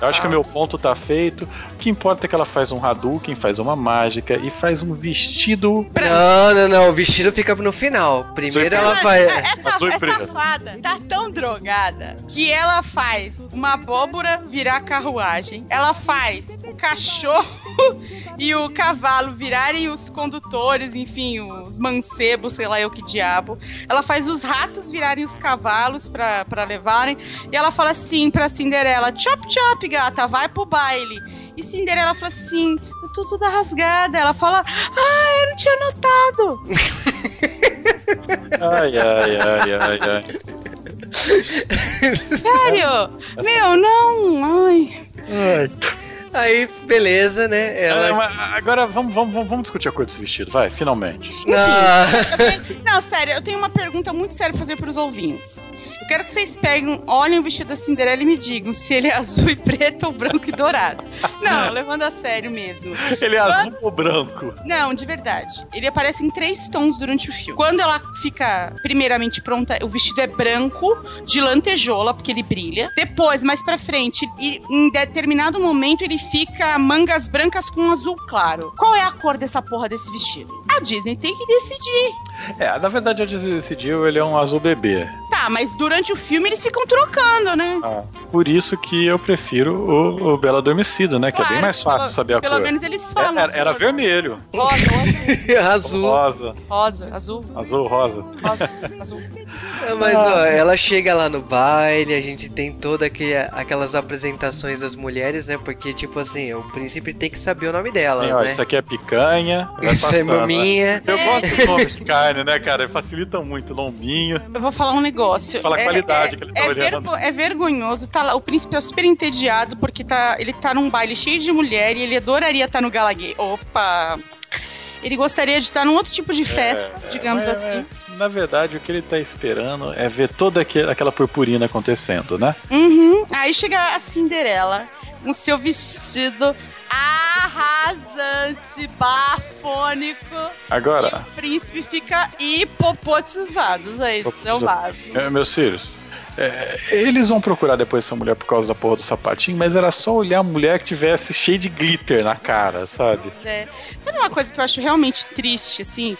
eu acho que o meu ponto tá feito. O que importa é que ela faz um Hadouken, faz uma mágica e faz um vestido. Não, não, não. O vestido fica no final. Primeiro Surpresa. ela vai. Essa, essa fada tá tão drogada que ela faz uma abóbora virar carruagem. Ela faz o cachorro e o cavalo virarem os condutores, enfim, os mancebos, sei lá eu que diabo. Ela faz os ratos virarem os cavalos para levarem. E ela fala assim pra Cinderela: Chop, chop, gata, vai pro baile. E Cinderela fala assim: eu tô toda rasgada. Ela fala: Ah, eu não tinha notado. ai, ai, ai, ai, ai. Sério? Meu, não. Ai. Ai. Aí, beleza, né? Ela... É, agora vamos, vamos, vamos discutir a cor desse vestido, vai, finalmente. Não. não, sério, eu tenho uma pergunta muito séria pra fazer pros ouvintes. Eu quero que vocês peguem, olhem o vestido da Cinderela e me digam se ele é azul e preto ou branco e dourado. Não, levando a sério mesmo. Ele é Quando... azul ou branco? Não, de verdade. Ele aparece em três tons durante o filme. Quando ela fica primeiramente pronta, o vestido é branco, de lantejola, porque ele brilha. Depois, mais pra frente, em determinado momento, ele fica mangas brancas com azul claro. Qual é a cor dessa porra desse vestido? A Disney tem que decidir. É, na verdade a Disney decidiu, ele é um azul bebê. Tá, mas durante o filme eles ficam trocando, né? Ah, por isso que eu prefiro o, o Bela Adormecido, né? Que claro, é bem mais fácil pelo, saber a pelo cor. Pelo menos eles falam. É, era, era vermelho. Rosa, azul. Rosa. Rosa, azul. Azul, rosa. Rosa, azul. Mas, ó, ela chega lá no baile, a gente tem toda aquele, aquelas apresentações das mulheres, né? Porque, tipo assim, o príncipe tem que saber o nome dela, Sim, né? ó, isso aqui é picanha. Isso é maminha. Eu gosto dos nomes de carne, né, cara? Facilitam muito, lombinho. Eu vou falar um negócio. Fala a é, qualidade é, que ele tá é olhando. Vergo, é vergonhoso, tá lá, o príncipe tá super entediado porque tá, ele tá num baile cheio de mulher e ele adoraria estar tá no gala gay. Opa! Ele gostaria de estar num outro tipo de festa, é, digamos assim. Na verdade, o que ele tá esperando é ver toda aquela purpurina acontecendo, né? Uhum. Aí chega a Cinderela com seu vestido arrasante, bafônico. Agora. o príncipe fica hipopotizado, gente. É o básico. É, meus filhos. É, eles vão procurar depois essa mulher por causa da porra do sapatinho, mas era só olhar a mulher que tivesse cheio de glitter na cara, sabe? É. Sabe uma coisa que eu acho realmente triste, assim?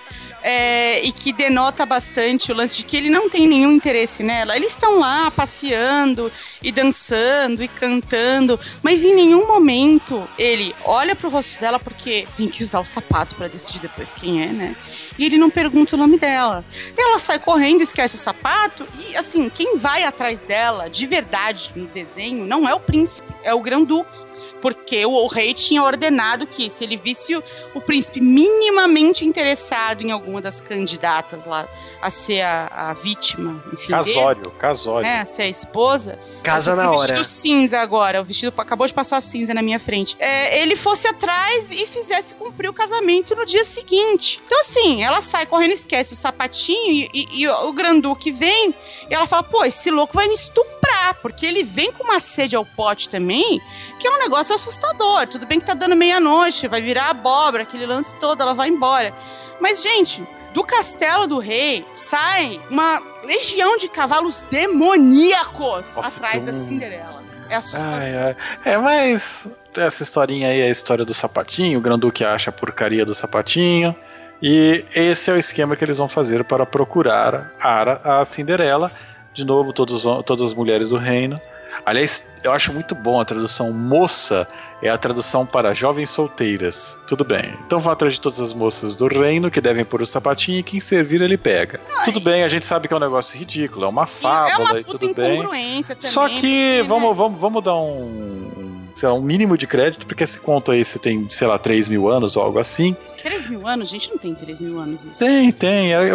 É, e que denota bastante o lance de que ele não tem nenhum interesse nela. Eles estão lá passeando e dançando e cantando, mas em nenhum momento ele olha pro rosto dela porque tem que usar o sapato para decidir depois quem é, né? E ele não pergunta o nome dela. Ela sai correndo, esquece o sapato e assim, quem vai atrás dela de verdade no desenho não é o príncipe, é o Grão-Duque porque o, o, rei tinha ordenado que se ele visse o, o, príncipe minimamente interessado em alguma das candidatas lá a ser a, a vítima, enfim, casório, dele, casório, né, a ser a esposa, casa na o hora, vestido cinza agora, o vestido acabou de passar cinza na minha frente, é, ele fosse atrás e fizesse cumprir o casamento no dia seguinte. Então assim, ela sai correndo, esquece o sapatinho e, e, e o granduque vem e ela fala, pô, esse louco vai me estuprar, porque ele vem com uma sede ao pote também, que é um negócio assustador. Tudo bem que tá dando meia-noite, vai virar abóbora, aquele lance todo, ela vai embora. Mas, gente, do castelo do rei sai uma legião de cavalos demoníacos Nossa, atrás da Cinderela. É assustador. Ai, ai. É, mas essa historinha aí é a história do sapatinho. O Granduque acha a porcaria do sapatinho. E esse é o esquema que eles vão fazer para procurar a, a Cinderela. De novo, todos, todas as mulheres do reino. Aliás, eu acho muito bom a tradução moça é a tradução para jovens solteiras. Tudo bem. Então vão atrás de todas as moças do reino que devem pôr o sapatinho e quem servir ele pega. Ai. Tudo bem, a gente sabe que é um negócio ridículo, é uma fábula é uma e tudo bem. Também, Só que vamos, né? vamos, vamos dar um, sei lá, um mínimo de crédito, porque esse conto aí se tem, sei lá, 3 mil anos ou algo assim. 3 mil anos? Gente, não tem 3 mil anos isso. Tem, tem. É,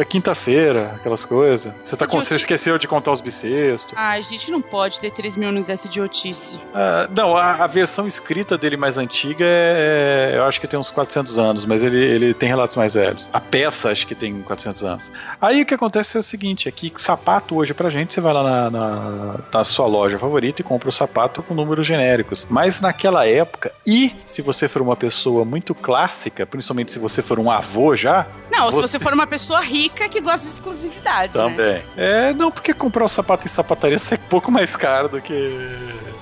é quinta-feira, aquelas coisas. Você, tá com, você esqueceu de contar os bissextos. Ai, gente, não pode ter 3 mil anos dessa idiotice. Ah, não, a, a, versão escrita dele mais antiga é, é, Eu acho que tem uns 400 anos, mas ele, ele tem relatos mais velhos. A peça acho que tem 400 anos. Aí o que acontece é o seguinte: é que sapato hoje pra gente, você vai lá na, na, na sua loja favorita e compra o sapato com números genéricos. Mas naquela época, e se você for uma pessoa muito clássica, principalmente se você for um avô já. Não, você... se você for uma pessoa rica que gosta de exclusividade. Também. Né? É, não, porque comprar um sapato em sapataria é pouco mais caro do que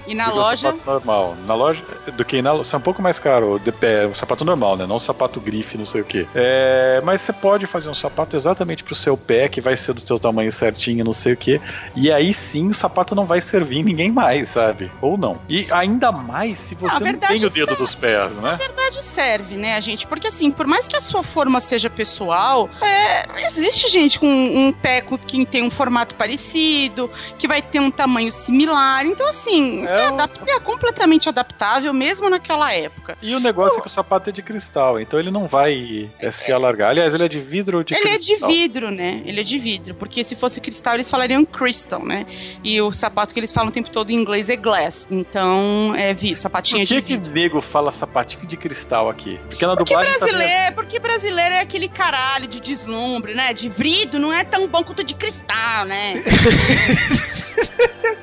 E na loja? sapato normal. Na loja, do que na loja, é um pouco mais caro, de pé, o sapato normal, né? Não o sapato grife, não sei o que. É, mas você pode fazer um sapato exatamente pro seu pé, que vai ser do seu tamanho certinho, não sei o que. E aí sim o sapato não vai servir ninguém mais, sabe? Ou não. E ainda mais se você não, não tem o dedo serve. dos pés, né? Na verdade serve, né, gente? Porque assim, por mais que a sua forma seja pessoal, é, existe gente com um pé que tem um formato parecido, que vai ter um tamanho similar. Então, assim, é, é, é completamente adaptável, mesmo naquela época. E o negócio é que o sapato é de cristal, então ele não vai é, se alargar. Aliás, ele é de vidro ou de ele cristal? Ele é de vidro, né? Ele é de vidro, porque se fosse cristal, eles falariam crystal, né? E o sapato que eles falam o tempo todo em inglês é glass. Então, é vidro, sapatinho Por que de vidro. que nego fala sapatinho de cristal aqui? Porque na porque dublagem. Tá brasileiro, tá porque brasileiro é aquele caralho de deslumbre, né? De vidro não é tão bom quanto de cristal, né?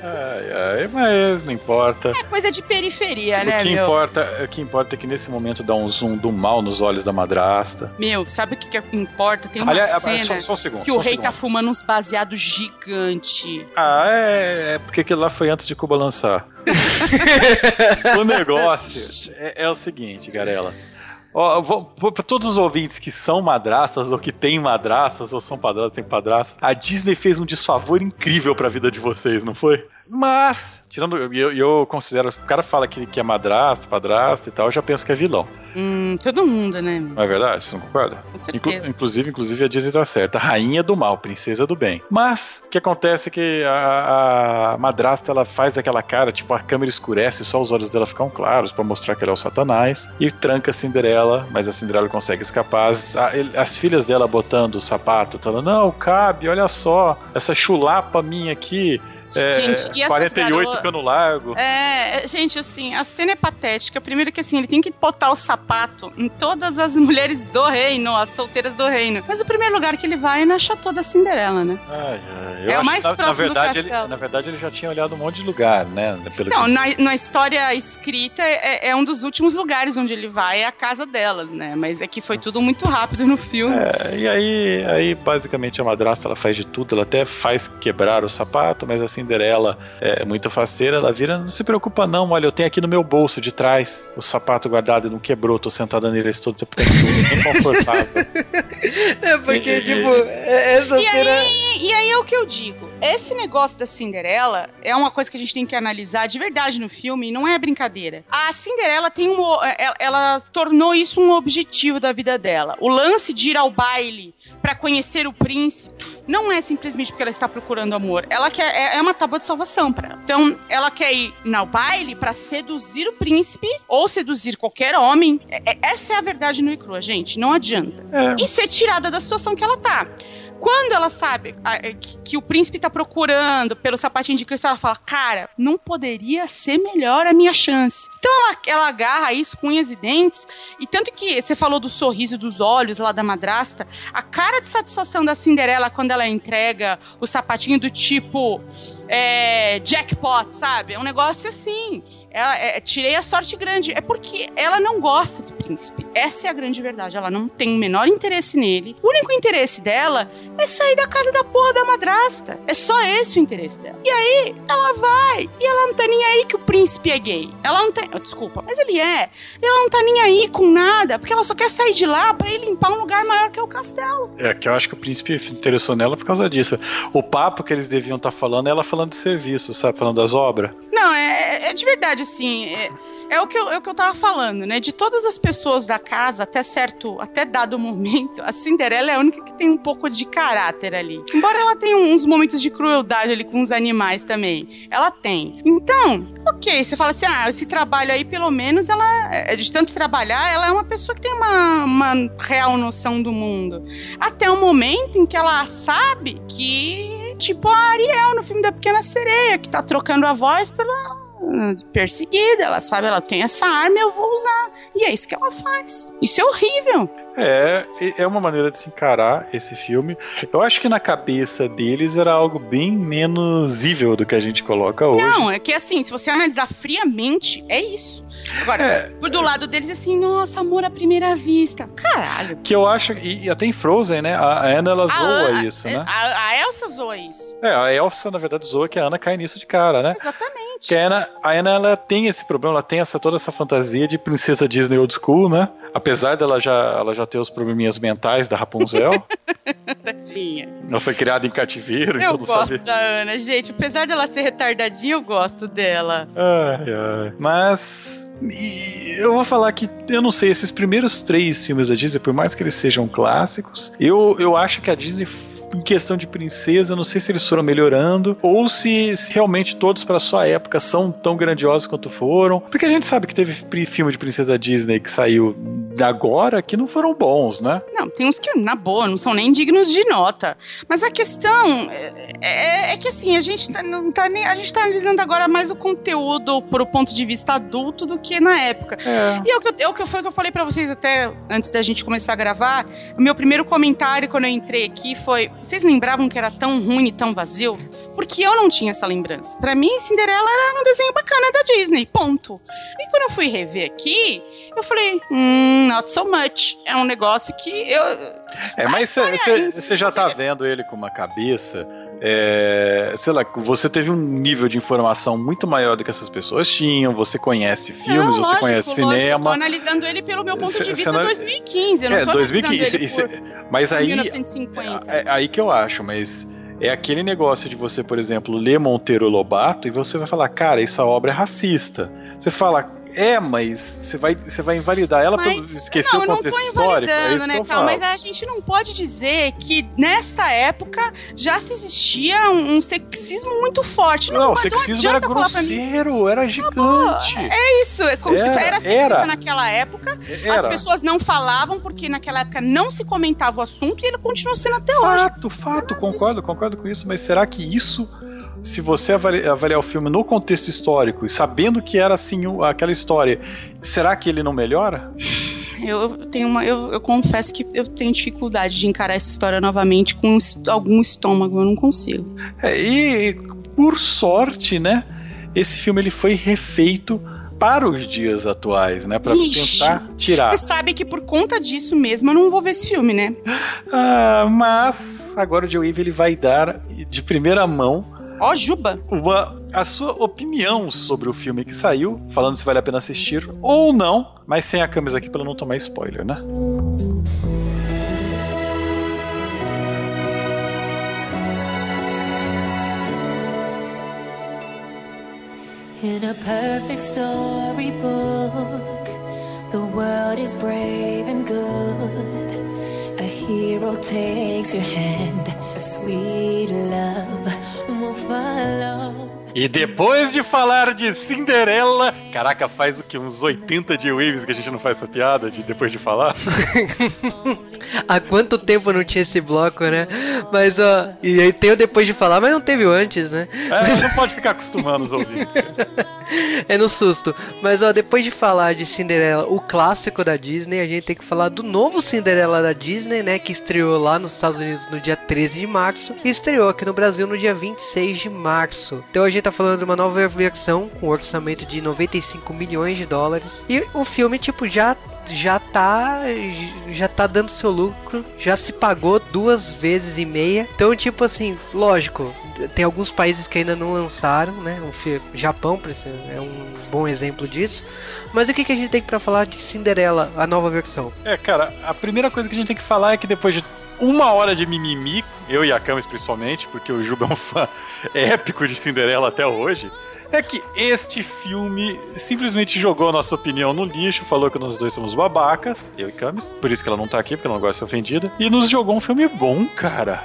ai, ai, mas não importa. É coisa de periferia, o né, que meu? Importa, o que importa é que nesse momento dá um zoom do mal nos olhos da madrasta. Meu, sabe o que, que importa? Tem uma Aliás, cena só, só um segundo, que o rei tá fumando uns baseados gigante. Ah, é, é porque aquilo lá foi antes de Cuba lançar. o negócio é, é o seguinte, Garela. Para todos os ouvintes que são madraças, ou que têm madraças, ou são padrastas, têm padrastas, a Disney fez um desfavor incrível para a vida de vocês, não foi? Mas, tirando. Eu, eu considero. O cara fala que, que é madrasto, padrasto e tal, eu já penso que é vilão. Hum, todo mundo, né? Não é verdade? Você não concorda? Com certeza. Inclu inclusive, inclusive, a Disney tá certa. Rainha do mal, princesa do bem. Mas, o que acontece é que a, a madrasta, ela faz aquela cara, tipo, a câmera escurece, só os olhos dela ficam claros para mostrar que ela é o satanás. E tranca a Cinderela, mas a Cinderela consegue escapar. As, a, as filhas dela botando o sapato, falando, não, cabe, olha só, essa chulapa minha aqui é, gente, e 48 garo... cano largo. É, gente, assim, a cena é patética. Primeiro que assim, ele tem que botar o sapato em todas as mulheres do reino, as solteiras do reino. Mas o primeiro lugar que ele vai é na Chateau da Cinderela, né? Ai, ai. é o mais na, próximo na verdade, do castelo. Ele, na verdade, ele já tinha olhado um monte de lugar, né? Pelo Não, que... na, na história escrita, é, é, um dos últimos lugares onde ele vai, é a casa delas, né? Mas é que foi tudo muito rápido no filme. É, e aí, aí, basicamente, a madrasta, ela faz de tudo. Ela até faz quebrar o sapato, mas assim, Cinderela é muito faceira, ela vira, não se preocupa não, olha, eu tenho aqui no meu bolso de trás o sapato guardado e não quebrou, tô sentada nele esse todo tempo, bem confortável. é porque, e, tipo, é, essa e cena... Aí, e aí é o que eu digo, esse negócio da Cinderela é uma coisa que a gente tem que analisar de verdade no filme, não é brincadeira. A Cinderela tem um... ela, ela tornou isso um objetivo da vida dela. O lance de ir ao baile para conhecer o príncipe não é simplesmente porque ela está procurando amor. Ela quer é, é uma tábua de salvação para ela. Então, ela quer ir no baile para seduzir o príncipe ou seduzir qualquer homem. É, é, essa é a verdade no e crua, gente. Não adianta. É. E ser tirada da situação que ela tá. Quando ela sabe é, que, o príncipe tá procurando pelo sapatinho de cristal, ela fala: Cara, não poderia ser melhor a minha chance. Então ela, ela agarra isso com unhas e dentes. E tanto que você falou do sorriso dos olhos lá da madrasta, a cara de satisfação da Cinderela quando ela entrega o sapatinho do tipo é, jackpot, sabe? É um negócio assim ela, é, tirei a sorte grande. É porque ela não gosta do príncipe. Essa é a grande verdade. Ela não tem o menor interesse nele. O único interesse dela é sair da casa da porra da madrasta. É só esse o interesse dela. E aí, ela vai. E ela não tá nem aí que o príncipe é gay. Ela não tem. Oh, desculpa, mas ele é. Ela não tá nem aí com nada. Porque ela só quer sair de lá para ir limpar um lugar maior que é o castelo. É, que eu acho que o príncipe interessou nela por causa disso. O papo que eles deviam estar tá falando é ela falando de serviço, sabe? Falando das obras. Não, é, é de verdade assim, é, é o que eu, é o que eu tava falando, né? De todas as pessoas da casa, até certo, até dado momento, a Cinderela é a única que tem um pouco de caráter ali. Embora ela tenha uns momentos de crueldade ali com os animais também. Ela tem. Então, ok, você fala assim, ah, esse trabalho aí, pelo menos, ela, é, de tanto trabalhar, ela é uma pessoa que tem uma, uma real noção do mundo. Até o momento em que ela sabe que, tipo a Ariel no filme da Pequena Sereia, que tá trocando a voz pela perseguida, ela sabe, ela tem essa arma, eu vou usar. E é isso que ela faz. Isso é horrível. É, é uma maneira de se encarar esse filme. Eu acho que na cabeça deles era algo bem menos evil do que a gente coloca hoje. Não, é que assim, se você analisar friamente, é isso. Agora, é, por do lado deles, assim, nossa, amor à primeira vista. Caralho. Que eu acho, e, e até em Frozen, né? A Anna, ela a zoa Ana, isso, né? A, a, Elsa zoa isso. É, a Elsa, na verdade, zoa que a Ana cai nisso de cara, né? Exatamente. Que a Anna, a Anna ela tem esse problema, ela tem essa, toda essa fantasia de princesa Disney old school, né? Apesar dela já, ela já ter os probleminhas mentais da Rapunzel. Tadinha. ela foi criada em cativeiro, Eu então gosto sabe. da Ana, gente. Apesar dela ser retardadinha, eu gosto dela. Ai, ai. Mas. eu vou falar que eu não sei, esses primeiros três filmes da Disney, por mais que eles sejam clássicos, eu, eu acho que a Disney. Em questão de princesa, não sei se eles foram melhorando ou se, se realmente todos para sua época são tão grandiosos quanto foram. Porque a gente sabe que teve filme de princesa Disney que saiu agora que não foram bons, né? Não, tem uns que, na boa, não são nem dignos de nota. Mas a questão é, é- é que, assim, a gente, tá, não tá nem, a gente tá analisando agora mais o conteúdo por o ponto de vista adulto do que na época. É. E é o que, eu, é o que foi que eu falei pra vocês até antes da gente começar a gravar. O meu primeiro comentário quando eu entrei aqui foi: vocês lembravam que era tão ruim e tão vazio? Porque eu não tinha essa lembrança. Pra mim, Cinderela era um desenho bacana da Disney, ponto. E quando eu fui rever aqui, eu falei: hum, not so much. É um negócio que eu. É, mas você já tá vendo ele com uma cabeça. É, sei lá, você teve um nível de informação muito maior do que essas pessoas tinham. Você conhece filmes, Não, você lógico, conhece lógico, Eu tô cinema. analisando ele pelo meu ponto Cê- de cê vista não- 2015. Eu não É, tô 2015. analisando isso- ele por, mas aí. 1950. É, é aí que eu acho, mas é aquele negócio de você, por exemplo, ler Monteiro Lobato e você vai falar, cara, essa obra é racista. Você fala, é, mas você vai, você vai invalidar ela por Mas- esquecer não, o eu não contexto tô histórico. É invalidando, isso que né, eu Cal? falo. Mas a gente não pode dizer que nessa época já se existia um, um sexismo muito forte. Não, Não, o sexismo era pra mim grosseiro, era gigante. É isso, é como Era, era sexista era. naquela época. As Era. pessoas não falavam porque naquela época não se comentava o assunto e ele continua sendo até hoje. Fato, fato, concordo, concordo com isso, mas será que isso, se você avali- avaliar o filme no contexto histórico e sabendo que era assim aquela história, será que ele não melhora? Eu tenho uma, eu, eu confesso que eu tenho dificuldade de encarar essa história novamente com algum estômago, eu não consigo. É, e por sorte, né, esse filme ele foi refeito para os dias atuais, né, para tentar tirar. Você sabe que por conta disso mesmo eu não vou ver esse filme, né? Ah, mas agora o Joe Wave ele vai dar de primeira mão Ó, Juba. uma, a sua opinião sobre o filme que saiu, falando se vale a pena assistir ou não, mas sem a câmera aqui para não tomar spoiler, né? In a perfect storybook, the world is brave and good. A hero takes your hand, a sweet love will follow. E depois de falar de Cinderela, caraca, faz o que? Uns 80 de Waves que a gente não faz essa piada de depois de falar? Há quanto tempo não tinha esse bloco, né? Mas, ó, e aí tem o depois de falar, mas não teve o antes, né? É, não pode ficar acostumando os ouvintes. É no susto. Mas, ó, depois de falar de Cinderela, o clássico da Disney, a gente tem que falar do novo Cinderela da Disney, né? Que estreou lá nos Estados Unidos no dia 13 de março e estreou aqui no Brasil no dia 26 de março. Então a gente tá falando de uma nova versão com orçamento de 95 milhões de dólares. E o filme, tipo, já já tá já tá dando seu lucro, já se pagou duas vezes e meia. Então, tipo assim, lógico, tem alguns países que ainda não lançaram, né? O Japão é um bom exemplo disso. Mas o que, que a gente tem pra falar de Cinderela, a nova versão? É, cara, a primeira coisa que a gente tem que falar é que depois de uma hora de mimimi, eu e a Camis principalmente, porque o Juba é um fã épico de Cinderela até hoje, é que este filme simplesmente jogou a nossa opinião no lixo, falou que nós dois somos babacas, eu e Camis, por isso que ela não tá aqui, porque ela não gosta de ser ofendida, e nos jogou um filme bom, cara.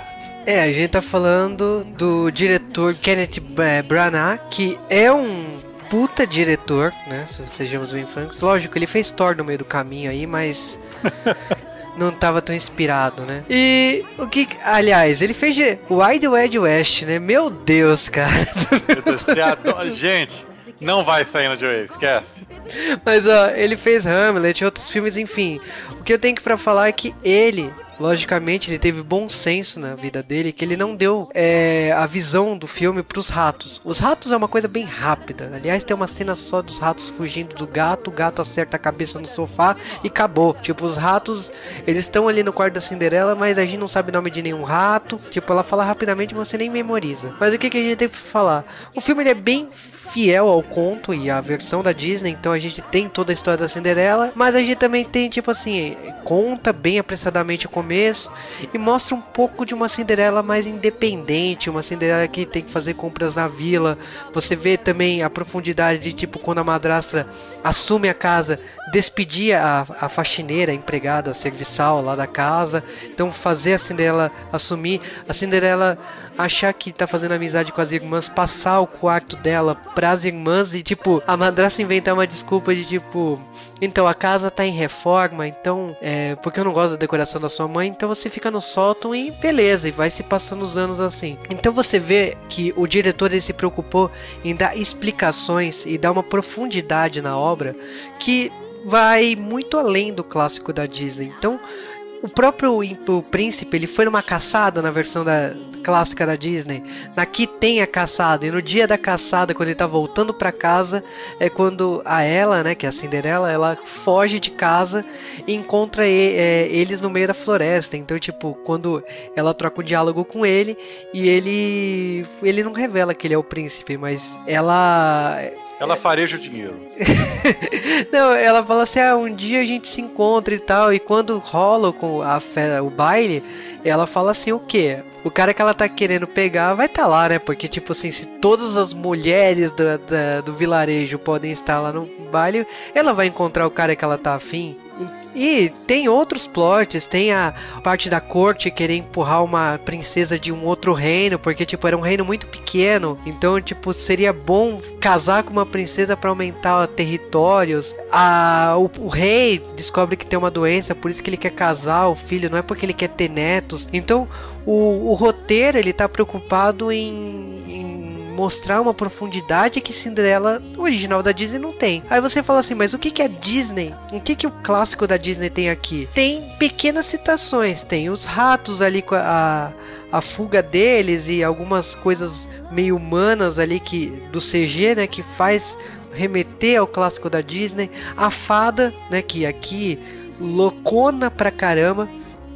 É, a gente tá falando do diretor Kenneth eh, Branagh, que é um puta diretor, né? Se sejamos bem francos. Lógico, ele fez Thor no meio do caminho aí, mas não tava tão inspirado, né? E o que, aliás, ele fez de Wide Wild West, né? Meu Deus, cara. Meu Deus, você adora- Gente, não vai sair no Joe, esquece. Mas ó, ele fez Hamlet outros filmes, enfim. O que eu tenho que pra falar é que ele logicamente, ele teve bom senso na vida dele, que ele não deu é, a visão do filme pros ratos. Os ratos é uma coisa bem rápida. Aliás, tem uma cena só dos ratos fugindo do gato, o gato acerta a cabeça no sofá e acabou. Tipo, os ratos, eles estão ali no quarto da Cinderela, mas a gente não sabe o nome de nenhum rato. Tipo, ela fala rapidamente e você nem memoriza. Mas o que, que a gente tem pra falar? O filme é bem fiel ao conto e à versão da Disney, então a gente tem toda a história da Cinderela, mas a gente também tem, tipo assim, conta bem apressadamente o começo e mostra um pouco de uma Cinderela mais independente, uma Cinderela que tem que fazer compras na vila. Você vê também a profundidade de, tipo, quando a madrasta assume a casa, despedir a, a faxineira, a empregada, a serviçal lá da casa, então fazer a Cinderela assumir, a Cinderela achar que tá fazendo amizade com as irmãs, passar o quarto dela pras irmãs e, tipo, a madrasta inventar uma desculpa de tipo, então a casa tá em reforma, então, é, porque eu não gosto da decoração da sua mãe, então você fica no sótão e beleza, e vai se passando os anos assim. Então você vê que o diretor ele se preocupou em dar explicações e dar uma profundidade na obra que vai muito além do clássico da Disney. Então, o próprio o príncipe, ele foi numa caçada na versão da clássica da Disney. Naqui tem a caçada e no dia da caçada, quando ele tá voltando para casa, é quando a ela, né, que é a Cinderela, ela foge de casa e encontra e, é, eles no meio da floresta. Então, tipo, quando ela troca o diálogo com ele e ele ele não revela que ele é o príncipe, mas ela ela fareja o dinheiro. não, ela fala assim: ah, um dia a gente se encontra e tal. E quando rola com a o baile, ela fala assim: o quê? O cara que ela tá querendo pegar vai estar tá lá, né? Porque, tipo assim, se todas as mulheres do, do, do vilarejo podem estar lá no baile, ela vai encontrar o cara que ela tá afim. E tem outros plots, tem a parte da corte querer empurrar uma princesa de um outro reino, porque tipo era um reino muito pequeno, então tipo seria bom casar com uma princesa para aumentar territórios. A, o, o, rei descobre que tem uma doença, por isso que ele quer casar o filho, não é porque ele quer ter netos. Então o, o roteiro ele tá preocupado em, em mostrar uma profundidade que Cinderela original da Disney não tem. Aí você fala assim, mas o que, que é Disney? O que, que o clássico da Disney tem aqui? Tem pequenas citações, tem os ratos ali com a, a fuga deles e algumas coisas meio humanas ali que do CG, né, que faz remeter ao clássico da Disney. A fada, né, que aqui loucona pra caramba,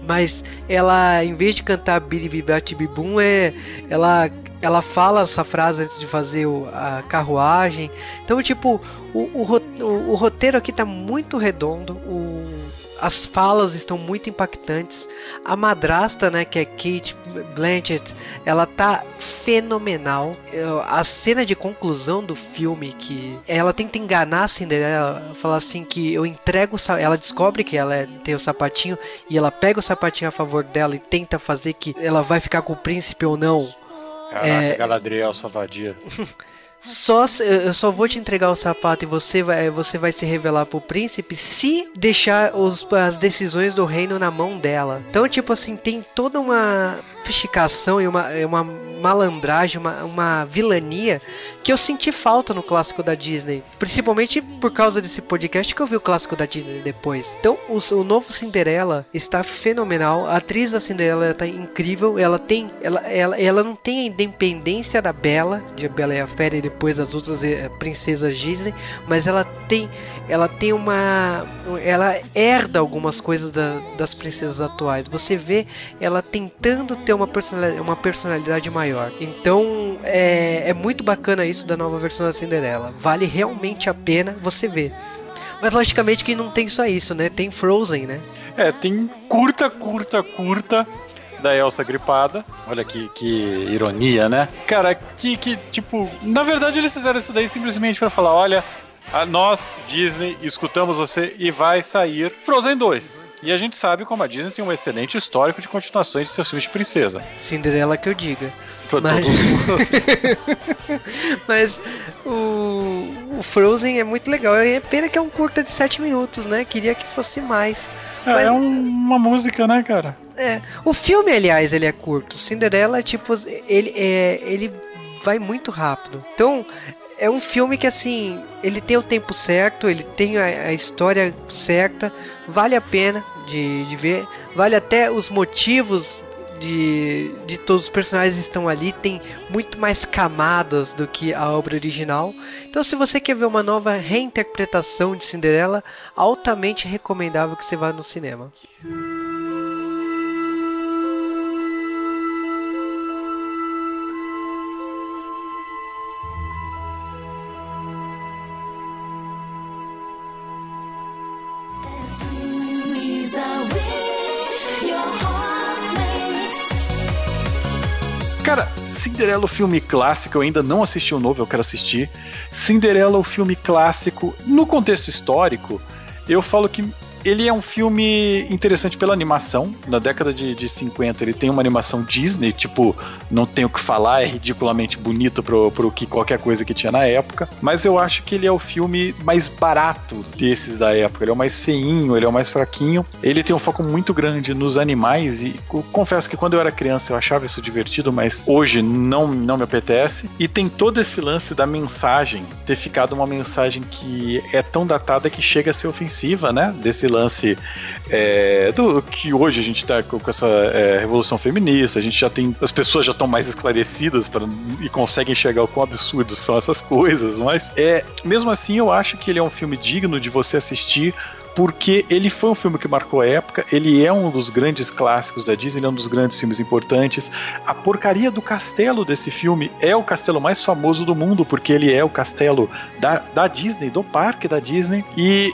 mas ela em vez de cantar Bibum é ela ela fala essa frase antes de fazer o, a carruagem. Então, tipo, o, o, o, o roteiro aqui tá muito redondo. O, as falas estão muito impactantes. A madrasta, né, que é Kate Blanchett, ela tá fenomenal. A cena de conclusão do filme que ela tenta enganar a Cinderela, falar assim que eu entrego, ela descobre que ela é, tem o sapatinho e ela pega o sapatinho a favor dela e tenta fazer que ela vai ficar com o príncipe ou não. Caraca, é... Galadriel Savadia. Só eu só vou te entregar o sapato e você vai, você vai se revelar pro príncipe se deixar os, as decisões do reino na mão dela. Então, tipo assim, tem toda uma sofisticação e uma, uma malandragem, uma, uma vilania que eu senti falta no clássico da Disney. Principalmente por causa desse podcast que eu vi o clássico da Disney depois. Então, o, o novo Cinderela está fenomenal. A atriz da Cinderela está incrível. Ela tem. Ela, ela, ela não tem a independência da Bela, de Bela e a Fera e depois as outras eh, princesas Disney, mas ela tem ela tem uma. Ela herda algumas coisas da, das princesas atuais. Você vê ela tentando ter uma personalidade, uma personalidade maior. Então é, é muito bacana isso da nova versão da Cinderela. Vale realmente a pena você ver. Mas logicamente que não tem só isso, né? Tem Frozen, né? É, tem curta, curta, curta da Elsa gripada. Olha que, que ironia, né? Cara, que, que, tipo, na verdade eles fizeram isso daí simplesmente para falar: olha, nós, Disney, escutamos você e vai sair Frozen 2. E a gente sabe como a Disney tem um excelente histórico de continuações de seus filmes de princesa. Cinderela que eu diga. Todo, mas, mas o, o, Frozen é muito legal. É pena que é um curta de 7 minutos, né? Queria que fosse mais. É, é um, uma música, né, cara? É. O filme, aliás, ele é curto. Cinderela, é tipo, ele, é, ele vai muito rápido. Então, é um filme que assim, ele tem o tempo certo, ele tem a, a, história certa, vale a pena de, de ver. Vale até os motivos de, de todos os personagens estão ali, tem muito mais camadas do que a obra original. Então, se você quer ver uma nova reinterpretação de Cinderela, altamente recomendável que você vá no cinema. Cinderela, o filme clássico, eu ainda não assisti o novo, eu quero assistir. Cinderela, o filme clássico, no contexto histórico, eu falo que ele é um filme interessante pela animação. Na década de, de 50, ele tem uma animação Disney, tipo, não tem o que falar, é ridiculamente bonito pro, pro que qualquer coisa que tinha na época. Mas eu acho que ele é o filme mais barato desses da época. Ele é o mais feinho, ele é o mais fraquinho. Ele tem um foco muito grande nos animais e co- confesso que quando eu era criança eu achava isso divertido, mas hoje não, não me apetece. E tem todo esse lance da mensagem ter ficado uma mensagem que é tão datada que chega a ser ofensiva, né? Desse lance é, do que hoje a gente tá com, com essa é, revolução feminista, a gente já tem. As pessoas já estão mais esclarecidas pra, e conseguem enxergar o quão absurdo são essas coisas, mas é mesmo assim eu acho que ele é um filme digno de você assistir porque ele foi um filme que marcou a época, ele é um dos grandes clássicos da Disney, ele é um dos grandes filmes importantes. A porcaria do castelo desse filme é o castelo mais famoso do mundo, porque ele é o castelo da, da Disney, do parque da Disney, e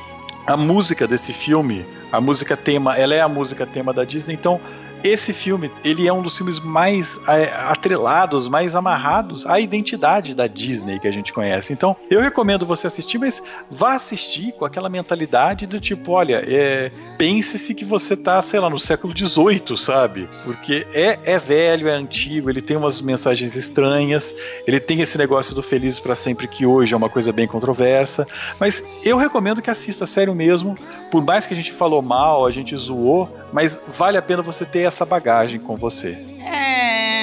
a música desse filme, a música tema, ela é a música tema da Disney, então esse filme, ele é um dos filmes mais é, atrelados, mais amarrados à identidade da Disney que a gente conhece. Então, eu recomendo você assistir, mas vá assistir com aquela mentalidade do tipo, olha, é, pense-se que você tá, sei lá, no século XVIII, sabe? Porque é, é velho, é antigo, ele tem umas mensagens estranhas, ele tem esse negócio do Felizes para Sempre, que hoje é uma coisa bem controversa, mas eu recomendo que assista, sério mesmo, por mais que a gente falou mal, a gente zoou, mas vale a pena você ter essa bagagem com você. É,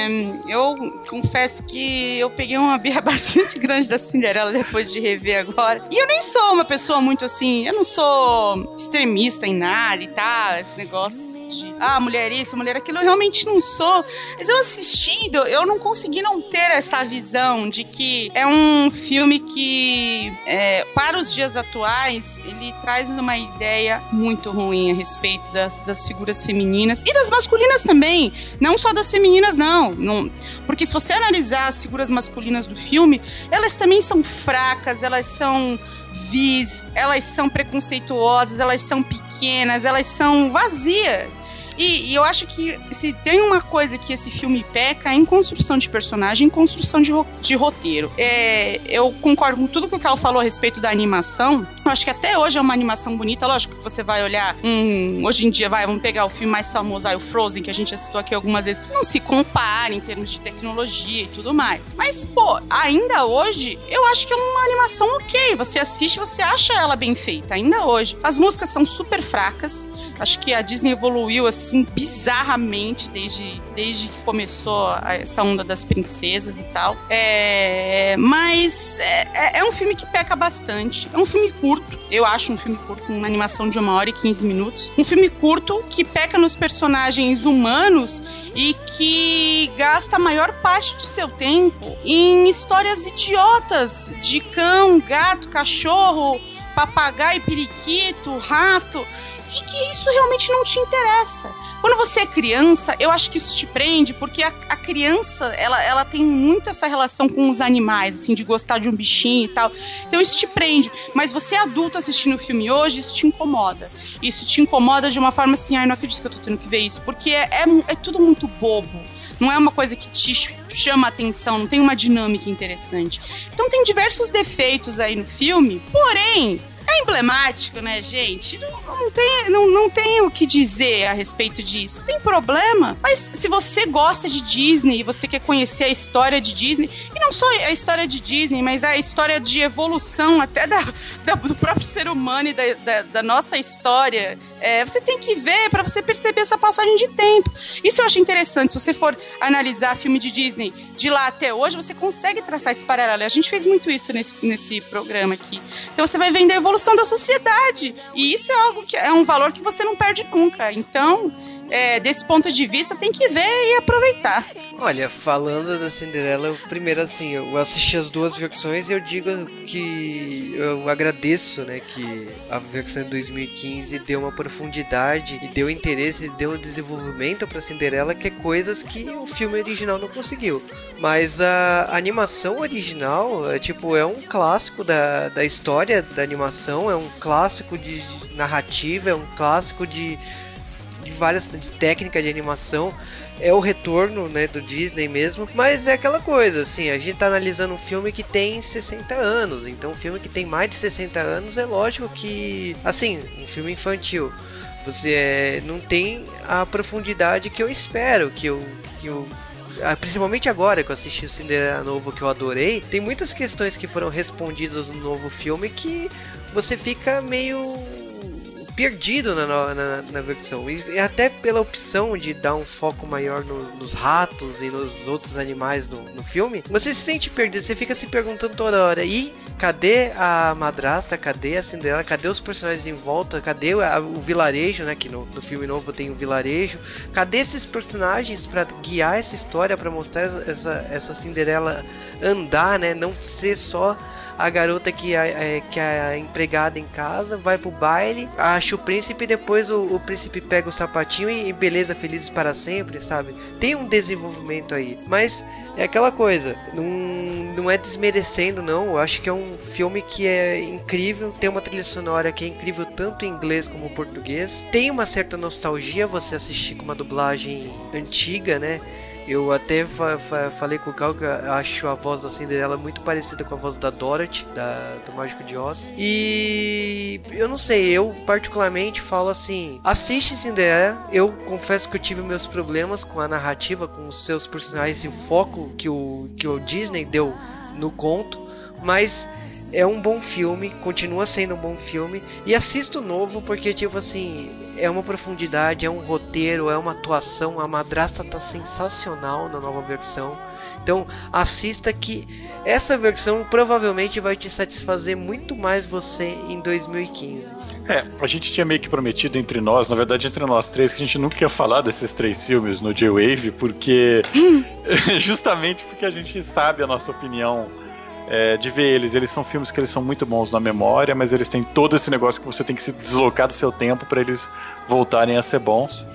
eu confesso que eu peguei uma birra bastante grande da Cinderela depois de rever agora. E eu nem sou uma pessoa muito assim, eu não sou extremista em nada e tal, esse negócio de, ah, mulher isso, mulher aquilo, eu realmente não sou. Mas eu assistindo, eu não consegui não ter essa visão de que é um filme que, é, para os dias atuais, ele traz uma ideia muito ruim a respeito das, das figuras femininas e das masculinas também. Não só das femininas, não. Não. Porque se você analisar as figuras masculinas do filme, elas também são fracas, elas são vis, elas são preconceituosas, elas são pequenas, elas são vazias. E, e eu acho que se tem uma coisa que esse filme peca é em construção de personagem, em construção de, ro- de roteiro. É, eu concordo com tudo que o Cal falou a respeito da animação. Eu acho que até hoje é uma animação bonita. Lógico que você vai olhar. hum, hoje em dia, vai, vamos pegar o filme mais famoso, vai, o Frozen, que a gente já citou aqui algumas vezes. Não se compara em termos de tecnologia e tudo mais. Mas, pô, ainda hoje, eu acho que é uma animação ok. Você assiste, você acha ela bem feita, ainda hoje. As músicas são super fracas. Acho que a Disney evoluiu assim bizarramente desde, desde que começou essa onda das princesas e tal. É, mas é, é- é um filme que peca bastante. É um filme curto. Eu acho um filme curto, uma animação de uma hora e 15 minutos. Um filme curto que peca nos personagens humanos e que gasta a maior parte de seu tempo em histórias idiotas de cão, gato, cachorro, papagaio, periquito, rato e que isso realmente não te interessa. Quando você é criança, eu acho que isso te prende, porque a, a criança, ela, ela tem muito essa relação com os animais, assim, de gostar de um bichinho e tal. Então isso te prende. Mas você adulto assistindo o filme hoje, isso te incomoda. Isso te incomoda de uma forma assim, ai, não acredito que eu tô tendo que ver isso, porque é, é, é tudo muito bobo. Não é uma coisa que te ch- chama a atenção, não tem uma dinâmica interessante. Então tem diversos defeitos aí no filme, porém, emblemático, né, gente? Não, não tem, não, não tem o que dizer a respeito disso. Tem problema. Mas se você gosta de Disney e você quer conhecer a história de Disney, e não só a história de Disney, mas a história de evolução até da, da- do próprio ser humano e da, da- da nossa história É, você tem que ver para você perceber essa passagem de tempo. Isso eu acho interessante. Se você for analisar filme de Disney de lá até hoje, você consegue traçar esse paralelo. A gente fez muito isso nesse, nesse programa aqui. Então você vai vendo a evolução da sociedade. E isso é algo que é um valor que você não perde nunca. Então, é, desse ponto de vista, tem que ver e aproveitar. Olha, falando da Cinderela, eu, primeiro assim, eu assisti as duas versões e eu digo que eu agradeço, né, que a versão de 2015 deu uma profundidade e deu interesse, deu um desenvolvimento para Cinderela, que é coisas que o filme original não conseguiu. Mas a animação original, é, tipo, é um clássico da, da história da animação, é um clássico de narrativa, é um clássico de de várias de técnicas de animação. É o retorno, né, do Disney mesmo, mas é aquela coisa, assim, a gente tá analisando um filme que tem 60 anos, então um filme que tem mais de 60 anos é lógico que, assim, um filme infantil, você é, não tem a profundidade que eu espero, que eu, que eu ah, principalmente agora que eu assisti o Cinderela novo que eu adorei, tem muitas questões que foram respondidas no novo filme que você fica meio perdido na, na, na, versão. E até pela opção de dar um foco maior no, nos ratos e nos outros animais no, no, filme, você se sente perdido, você fica se perguntando toda hora. E cadê a madrasta? Cadê a Cinderela? Cadê os personagens em volta? Cadê a, o vilarejo, né? Que no, no filme novo tem o um vilarejo. Cadê esses personagens para guiar essa história, para mostrar essa, essa Cinderela andar, né? Não ser só a garota que é, que é empregada em casa vai pro baile, acha o príncipe e depois o, o príncipe pega o sapatinho e, e, beleza, felizes para sempre, sabe? Tem um desenvolvimento aí, mas é aquela coisa, não, não é desmerecendo não, eu acho que é um filme que é incrível, tem uma trilha sonora que é incrível tanto em inglês como em português, tem uma certa nostalgia você assistir com uma dublagem antiga, né? Eu até fa fa falei com o Cal que acho a voz da Cinderela muito parecida com a voz da Dorothy, da, do Mágico de Oz. E eu não sei, eu particularmente falo assim: assiste Cinderela. Eu confesso que eu tive meus problemas com a narrativa, com os seus personagens e o foco que o, que o Disney deu no conto, mas é um bom filme, continua sendo um bom filme. E assisto novo porque, tipo assim, é uma profundidade, é um roteiro, é uma atuação. A madrasta tá sensacional na nova versão. Então assista que essa versão provavelmente vai te satisfazer muito mais você em 2015. É, a gente tinha meio que prometido entre nós, na verdade entre nós três, que a gente nunca ia falar desses três filmes no J-Wave, porque. justamente porque a gente sabe a nossa opinião é, de ver eles. Eles são filmes que eles são muito bons na memória, mas eles têm todo esse negócio que você tem que se deslocar do seu tempo para eles voltarem a ser bons.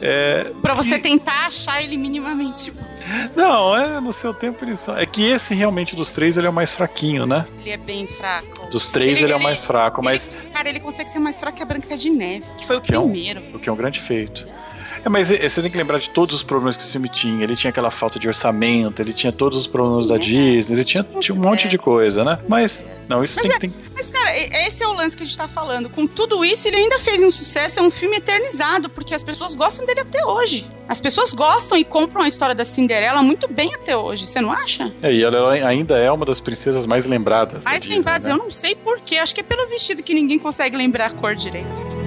É, para você e... tentar achar ele minimamente bom. Não, é no seu tempo eles são. É que esse realmente dos três ele é o mais fraquinho, né? Ele é bem fraco. Dos três ele, ele é o mais fraco, ele, mas. Cara, ele consegue ser mais fraco que a Branca de Neve, que foi o, o primeiro. É um, o que é um grande feito. É, mas você tem que lembrar de todos os problemas que esse filme tinha. Ele tinha aquela falta de orçamento, ele tinha todos os problemas da Disney, ele tinha, tinha um monte de coisa, né? Mas, não, isso mas tem, é, tem. Mas, cara, esse é o lance que a gente tá falando. Com tudo isso, ele ainda fez um sucesso, é um filme eternizado, porque as pessoas gostam dele até hoje. As pessoas gostam e compram a história da Cinderela muito bem até hoje, você não acha? É, e ela ainda é uma das princesas mais lembradas. Mais lembradas, né? eu não sei porquê. Acho que é pelo vestido que ninguém consegue lembrar a cor direito.